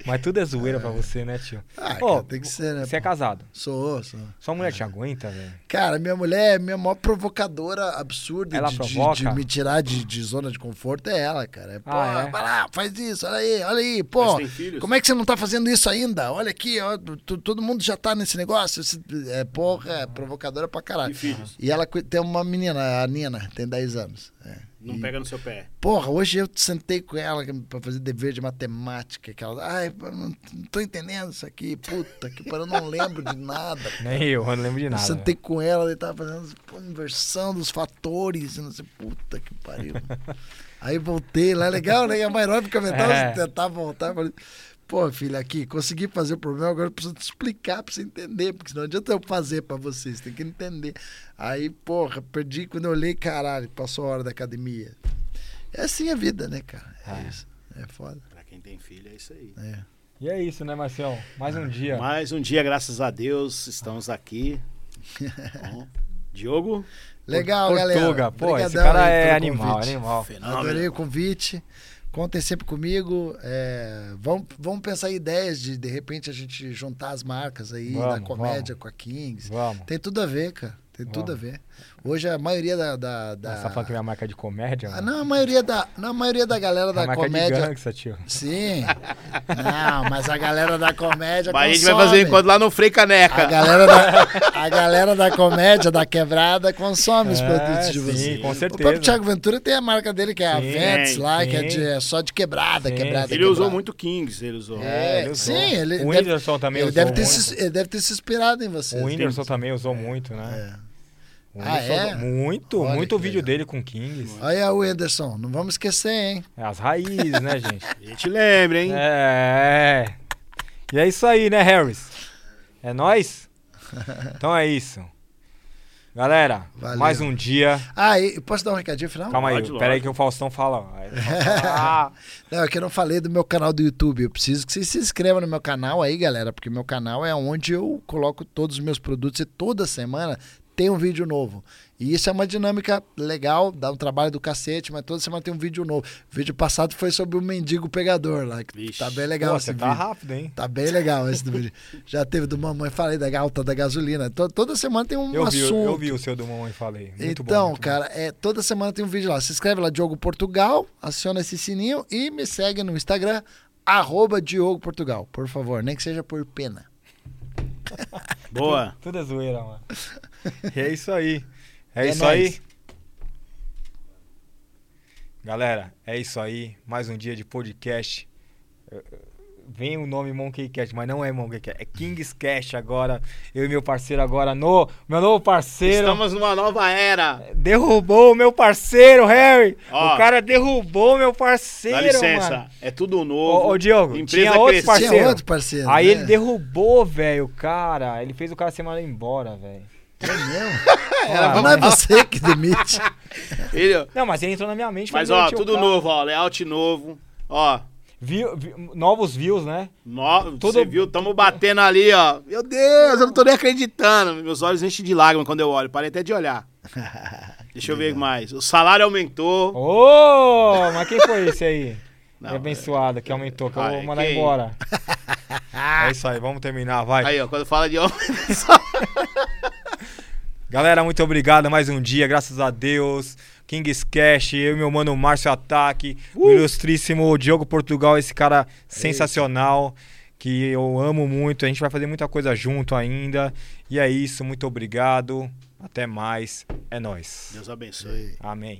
Mas tudo é zoeira pra você, né, tio? Ah, Ô, cara, tem que ser, né? Você é pô? casado. Sou, sou. Sua mulher te aguenta, velho? Cara, minha mulher é minha maior provocadora absurda Ela de, de- provoca? de me tirar de, de zona de conforto é ela, cara. É, pô, Ah, é? vai lá, faz isso, olha aí, olha aí, pô. Mas tem filhos? Como é que você não tá fazendo isso ainda? Olha aqui, ó, tu- todo mundo já tá nesse negócio. Esse- É, porra, é provocadora pra caralho. E filhos? E ela tem uma menina, a Nina, tem 10 anos. é. Não E, pega no seu pé. Porra, hoje eu sentei com ela pra fazer dever de matemática. Que ela, ai, eu não, não tô entendendo isso aqui. Puta que pariu, eu não lembro de nada. Nem eu, eu não lembro de Eu nada. sentei com ela, ele tava fazendo pô, inversão dos fatores, e não sei, puta que pariu. Aí voltei lá, legal, né? E a Maior fica mental, É. tentar voltar. eu Falei, pô, filha, aqui, consegui fazer o problema, agora eu preciso te explicar pra você entender, porque senão não adianta eu fazer pra vocês, tem que entender. Aí, porra, perdi quando eu olhei, caralho, passou a hora da academia. É assim a vida, né, cara? É É. isso. É foda. Pra quem tem filho, é isso aí. É. E é isso, né, Marcião? Mais um dia. Mais um dia, graças a Deus, estamos aqui. Bom, Diogo, Legal, Portuga. galera. Pô, esse Obrigadão cara aí é animal, convite. animal. fenômeno. Adorei o convite. Contem sempre comigo. É, vamos, vamos pensar em ideias de, de repente, a gente juntar as marcas aí da Vamos, comédia com a Kings. Vamos. Tem tudo a ver, cara. Tem tudo a ver. Hoje a maioria da. da, da... Você tá falando que minha marca é de comédia? Ah, mano? não, a maioria da, não, a maioria da galera A da marca é de comédia. gangsta, tio. Sim. Não, mas a galera da comédia. Mas a gente vai consome. fazer um encontro lá no Frei A Caneca. galera, da, a galera da comédia, da quebrada, consome os É, produtos de sim, vocês. com O certeza. próprio Thiago Ventura tem a marca dele, que é a Sim, Vents lá, que é, sim. de, é só de quebrada, Sim. quebrada. Ele usou quebrada. muito Kings, ele usou. É, ele usou. sim, ele O deve- Whindersson também ele usou deve, ter muito. se, ele deve ter se inspirado em você. O Whindersson também usou muito, né? É. O Ah, é? Muito, Olha muito vídeo legal. dele com Kings. Olha o Whindersson, não vamos esquecer, hein? É as raízes, né, gente? A gente lembra, hein? É. E é isso aí, né, Harris? É nóis? Então é isso. Galera, Valeu. mais um dia. Ah, e posso dar um recadinho final? Calma aí, pera aí que o Faustão. Aí fala, ah, Não, é que eu não falei do meu canal do YouTube. Eu preciso que vocês se inscrevam no meu canal aí, galera, porque meu canal é onde eu coloco todos os meus produtos e toda semana tem um vídeo novo. E isso é uma dinâmica legal, dá um trabalho do cacete, mas toda semana tem um vídeo novo. O vídeo passado foi sobre o mendigo pegador lá, que Vixe. tá bem legal pô, esse você vídeo. tá rápido, hein? Tá bem legal esse do vídeo. Já teve do Mamãe Falei da alta da gasolina. To- Toda semana tem um Eu vi, assunto. eu vi o seu do Mamãe Falei. Muito bom, então, bom. cara, é, toda semana tem um vídeo lá. Se inscreve lá, Diogo Portugal, aciona esse sininho e me segue no Instagram, arroba Diogo Portugal, por favor, nem que seja por pena. Boa. Tudo é zoeira, mano. E é isso aí. É, É isso nóis. aí. Galera, é isso aí. Mais um dia de podcast. Vem o nome Monkey Cat, mas não é Monkey Cat, é King's Cash agora. Eu e meu parceiro agora no. Meu novo parceiro. Estamos numa nova era. Derrubou o meu parceiro, Harry! Ó. o cara derrubou meu parceiro, Dá licença. mano. É tudo novo. Ô, ô, Diogo, Empresa tinha outro parceiro. Tinha outro parceiro. Aí né? ele derrubou, velho, o cara. Ele fez o cara ser mandado embora, velho. É mesmo? Ah, Não é você que demite. Ele- Não, mas ele entrou na minha mente. Mas, ó, tudo cara. novo, ó. Layout novo. Ó, View- vi- novos views, né? no, Tudo- você viu? Tamo batendo ali, ó. Meu Deus, eu não tô nem acreditando. Meus olhos enchem de lágrimas quando eu olho. Parei até de olhar. Deixa eu ver mais. O salário aumentou. Ô, mas quem foi esse aí? Não, é abençoado que aumentou, que eu Ah, vou mandar quem? embora. é isso aí, vamos terminar, vai. Aí, ó, quando fala de homem. Galera, muito obrigado. Mais um dia, graças a Deus. Kings Cash, eu e meu mano Márcio Ataque, o ilustríssimo Diogo Portugal, esse cara sensacional que eu amo muito. A gente vai fazer muita coisa junto ainda. E é isso, muito obrigado. Até mais. É nóis. Deus abençoe. Amém.